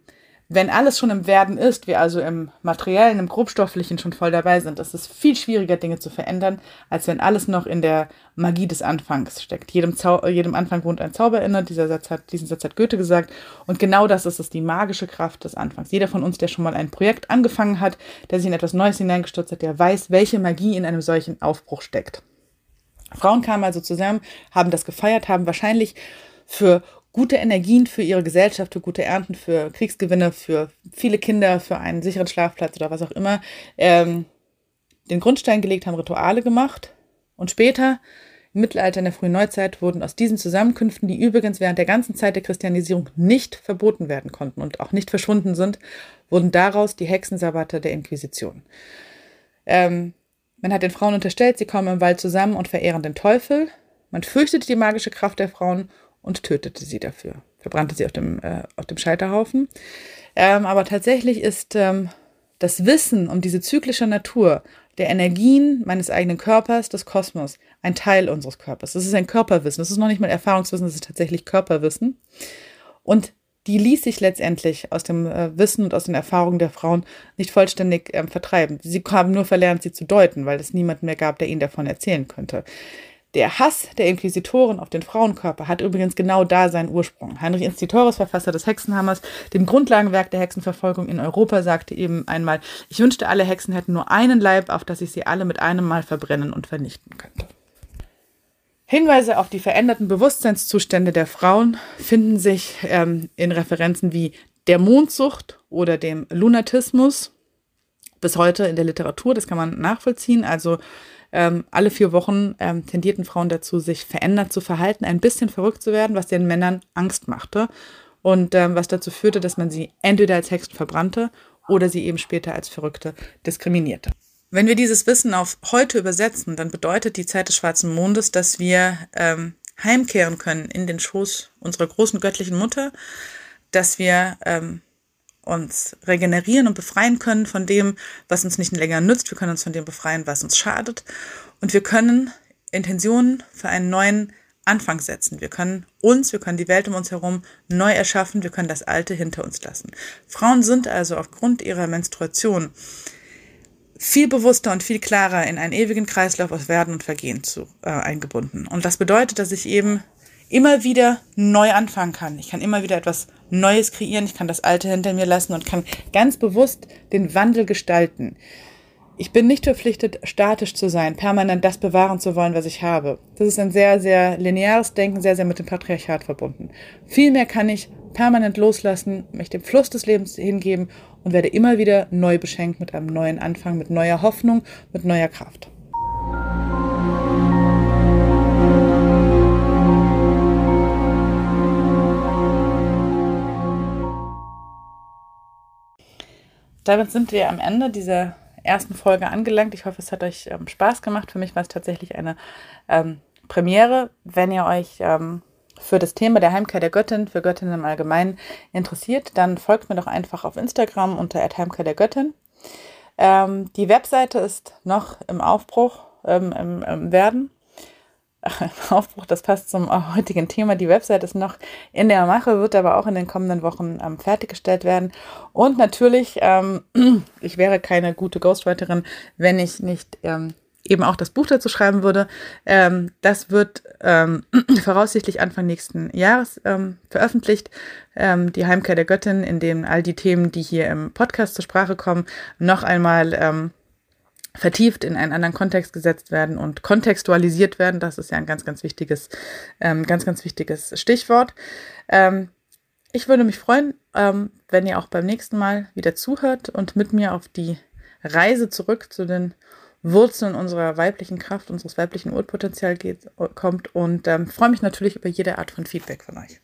wenn alles schon im Werden ist, wir also im Materiellen, im Grobstofflichen schon voll dabei sind, ist es viel schwieriger, Dinge zu verändern, als wenn alles noch in der Magie des Anfangs steckt. Jedem, Zau jedem Anfang wohnt ein Zauber inne, dieser Satz hat, diesen Satz hat Goethe gesagt. Und genau das ist es, die magische Kraft des Anfangs. Jeder von uns, der schon mal ein Projekt angefangen hat, der sich in etwas Neues hineingestürzt hat, der weiß, welche Magie in einem solchen Aufbruch steckt. Frauen kamen also zusammen, haben das gefeiert, haben wahrscheinlich für gute Energien für ihre Gesellschaft, für gute Ernten, für Kriegsgewinne, für viele Kinder, für einen sicheren Schlafplatz oder was auch immer, ähm, den Grundstein gelegt, haben Rituale gemacht. Und später, im Mittelalter, in der frühen Neuzeit, wurden aus diesen Zusammenkünften, die übrigens während der ganzen Zeit der Christianisierung nicht verboten werden konnten und auch nicht verschwunden sind, wurden daraus die Hexensabbate der Inquisition. Ähm, man hat den Frauen unterstellt, sie kommen im Wald zusammen und verehren den Teufel. Man fürchtete die magische Kraft der Frauen und tötete sie dafür. Verbrannte sie auf dem, äh, auf dem Scheiterhaufen. Ähm, aber tatsächlich ist ähm, das Wissen um diese zyklische Natur der Energien meines eigenen Körpers, des Kosmos, ein Teil unseres Körpers. Das ist ein Körperwissen. Das ist noch nicht mal Erfahrungswissen, das ist tatsächlich Körperwissen. Und die ließ sich letztendlich aus dem äh, Wissen und aus den Erfahrungen der Frauen nicht vollständig ähm, vertreiben. Sie haben nur verlernt, sie zu deuten, weil es niemanden mehr gab, der ihnen davon erzählen könnte. Der Hass der Inquisitoren auf den Frauenkörper hat übrigens genau da seinen Ursprung. Heinrich Institoris, Verfasser des Hexenhammers, dem Grundlagenwerk der Hexenverfolgung in Europa, sagte eben einmal, ich wünschte, alle Hexen hätten nur einen Leib, auf das ich sie alle mit einem Mal verbrennen und vernichten könnte. Hinweise auf die veränderten Bewusstseinszustände der Frauen finden sich ähm, in Referenzen wie der Mondsucht oder dem Lunatismus bis heute in der Literatur. Das kann man nachvollziehen. Also ähm, alle vier Wochen ähm, tendierten Frauen dazu, sich verändert zu verhalten, ein bisschen verrückt zu werden, was den Männern Angst machte und ähm, was dazu führte, dass man sie entweder als Hexen verbrannte oder sie eben später als Verrückte diskriminierte. Wenn wir dieses Wissen auf heute übersetzen, dann bedeutet die Zeit des schwarzen Mondes, dass wir ähm, heimkehren können in den Schoß unserer großen göttlichen Mutter, dass wir ähm, uns regenerieren und befreien können von dem, was uns nicht länger nützt. Wir können uns von dem befreien, was uns schadet. Und wir können Intentionen für einen neuen Anfang setzen. Wir können uns, wir können die Welt um uns herum neu erschaffen. Wir können das Alte hinter uns lassen. Frauen sind also aufgrund ihrer Menstruation viel bewusster und viel klarer in einen ewigen Kreislauf aus Werden und Vergehen zu, äh, eingebunden. Und das bedeutet, dass ich eben immer wieder neu anfangen kann. Ich kann immer wieder etwas Neues kreieren, ich kann das Alte hinter mir lassen und kann ganz bewusst den Wandel gestalten. Ich bin nicht verpflichtet, statisch zu sein, permanent das bewahren zu wollen, was ich habe. Das ist ein sehr, sehr lineares Denken, sehr, sehr mit dem Patriarchat verbunden. Vielmehr kann ich permanent loslassen, mich dem Fluss des Lebens hingeben und werde immer wieder neu beschenkt mit einem neuen Anfang, mit neuer Hoffnung, mit neuer Kraft. Damit sind wir am Ende dieser ersten Folge angelangt. Ich hoffe, es hat euch ähm, Spaß gemacht. Für mich war es tatsächlich eine ähm, Premiere. Wenn ihr euch ähm, für das Thema der Heimkehr der Göttin, für Göttinnen im Allgemeinen interessiert, dann folgt mir doch einfach auf Instagram unter Heimkehr der Göttin. Ähm, die Webseite ist noch im Aufbruch, ähm, im, im Werden. Aufbruch, das passt zum heutigen Thema. Die Website ist noch in der Mache, wird aber auch in den kommenden Wochen ähm, fertiggestellt werden. Und natürlich, ähm, ich wäre keine gute Ghostwriterin, wenn ich nicht ähm, eben auch das Buch dazu schreiben würde. Ähm, das wird ähm, voraussichtlich Anfang nächsten Jahres ähm, veröffentlicht. Die Heimkehr der Göttin, in dem all die Themen, die hier im Podcast zur Sprache kommen, noch einmal vertieft in einen anderen Kontext gesetzt werden und kontextualisiert werden. Das ist ja ein ganz, ganz wichtiges, ähm, ganz, ganz wichtiges Stichwort. ich würde mich freuen, wenn ihr auch beim nächsten Mal wieder zuhört und mit mir auf die Reise zurück zu den Wurzeln unserer weiblichen Kraft, unseres weiblichen Urpotenzial geht, kommt und ähm, freue mich natürlich über jede Art von Feedback von euch.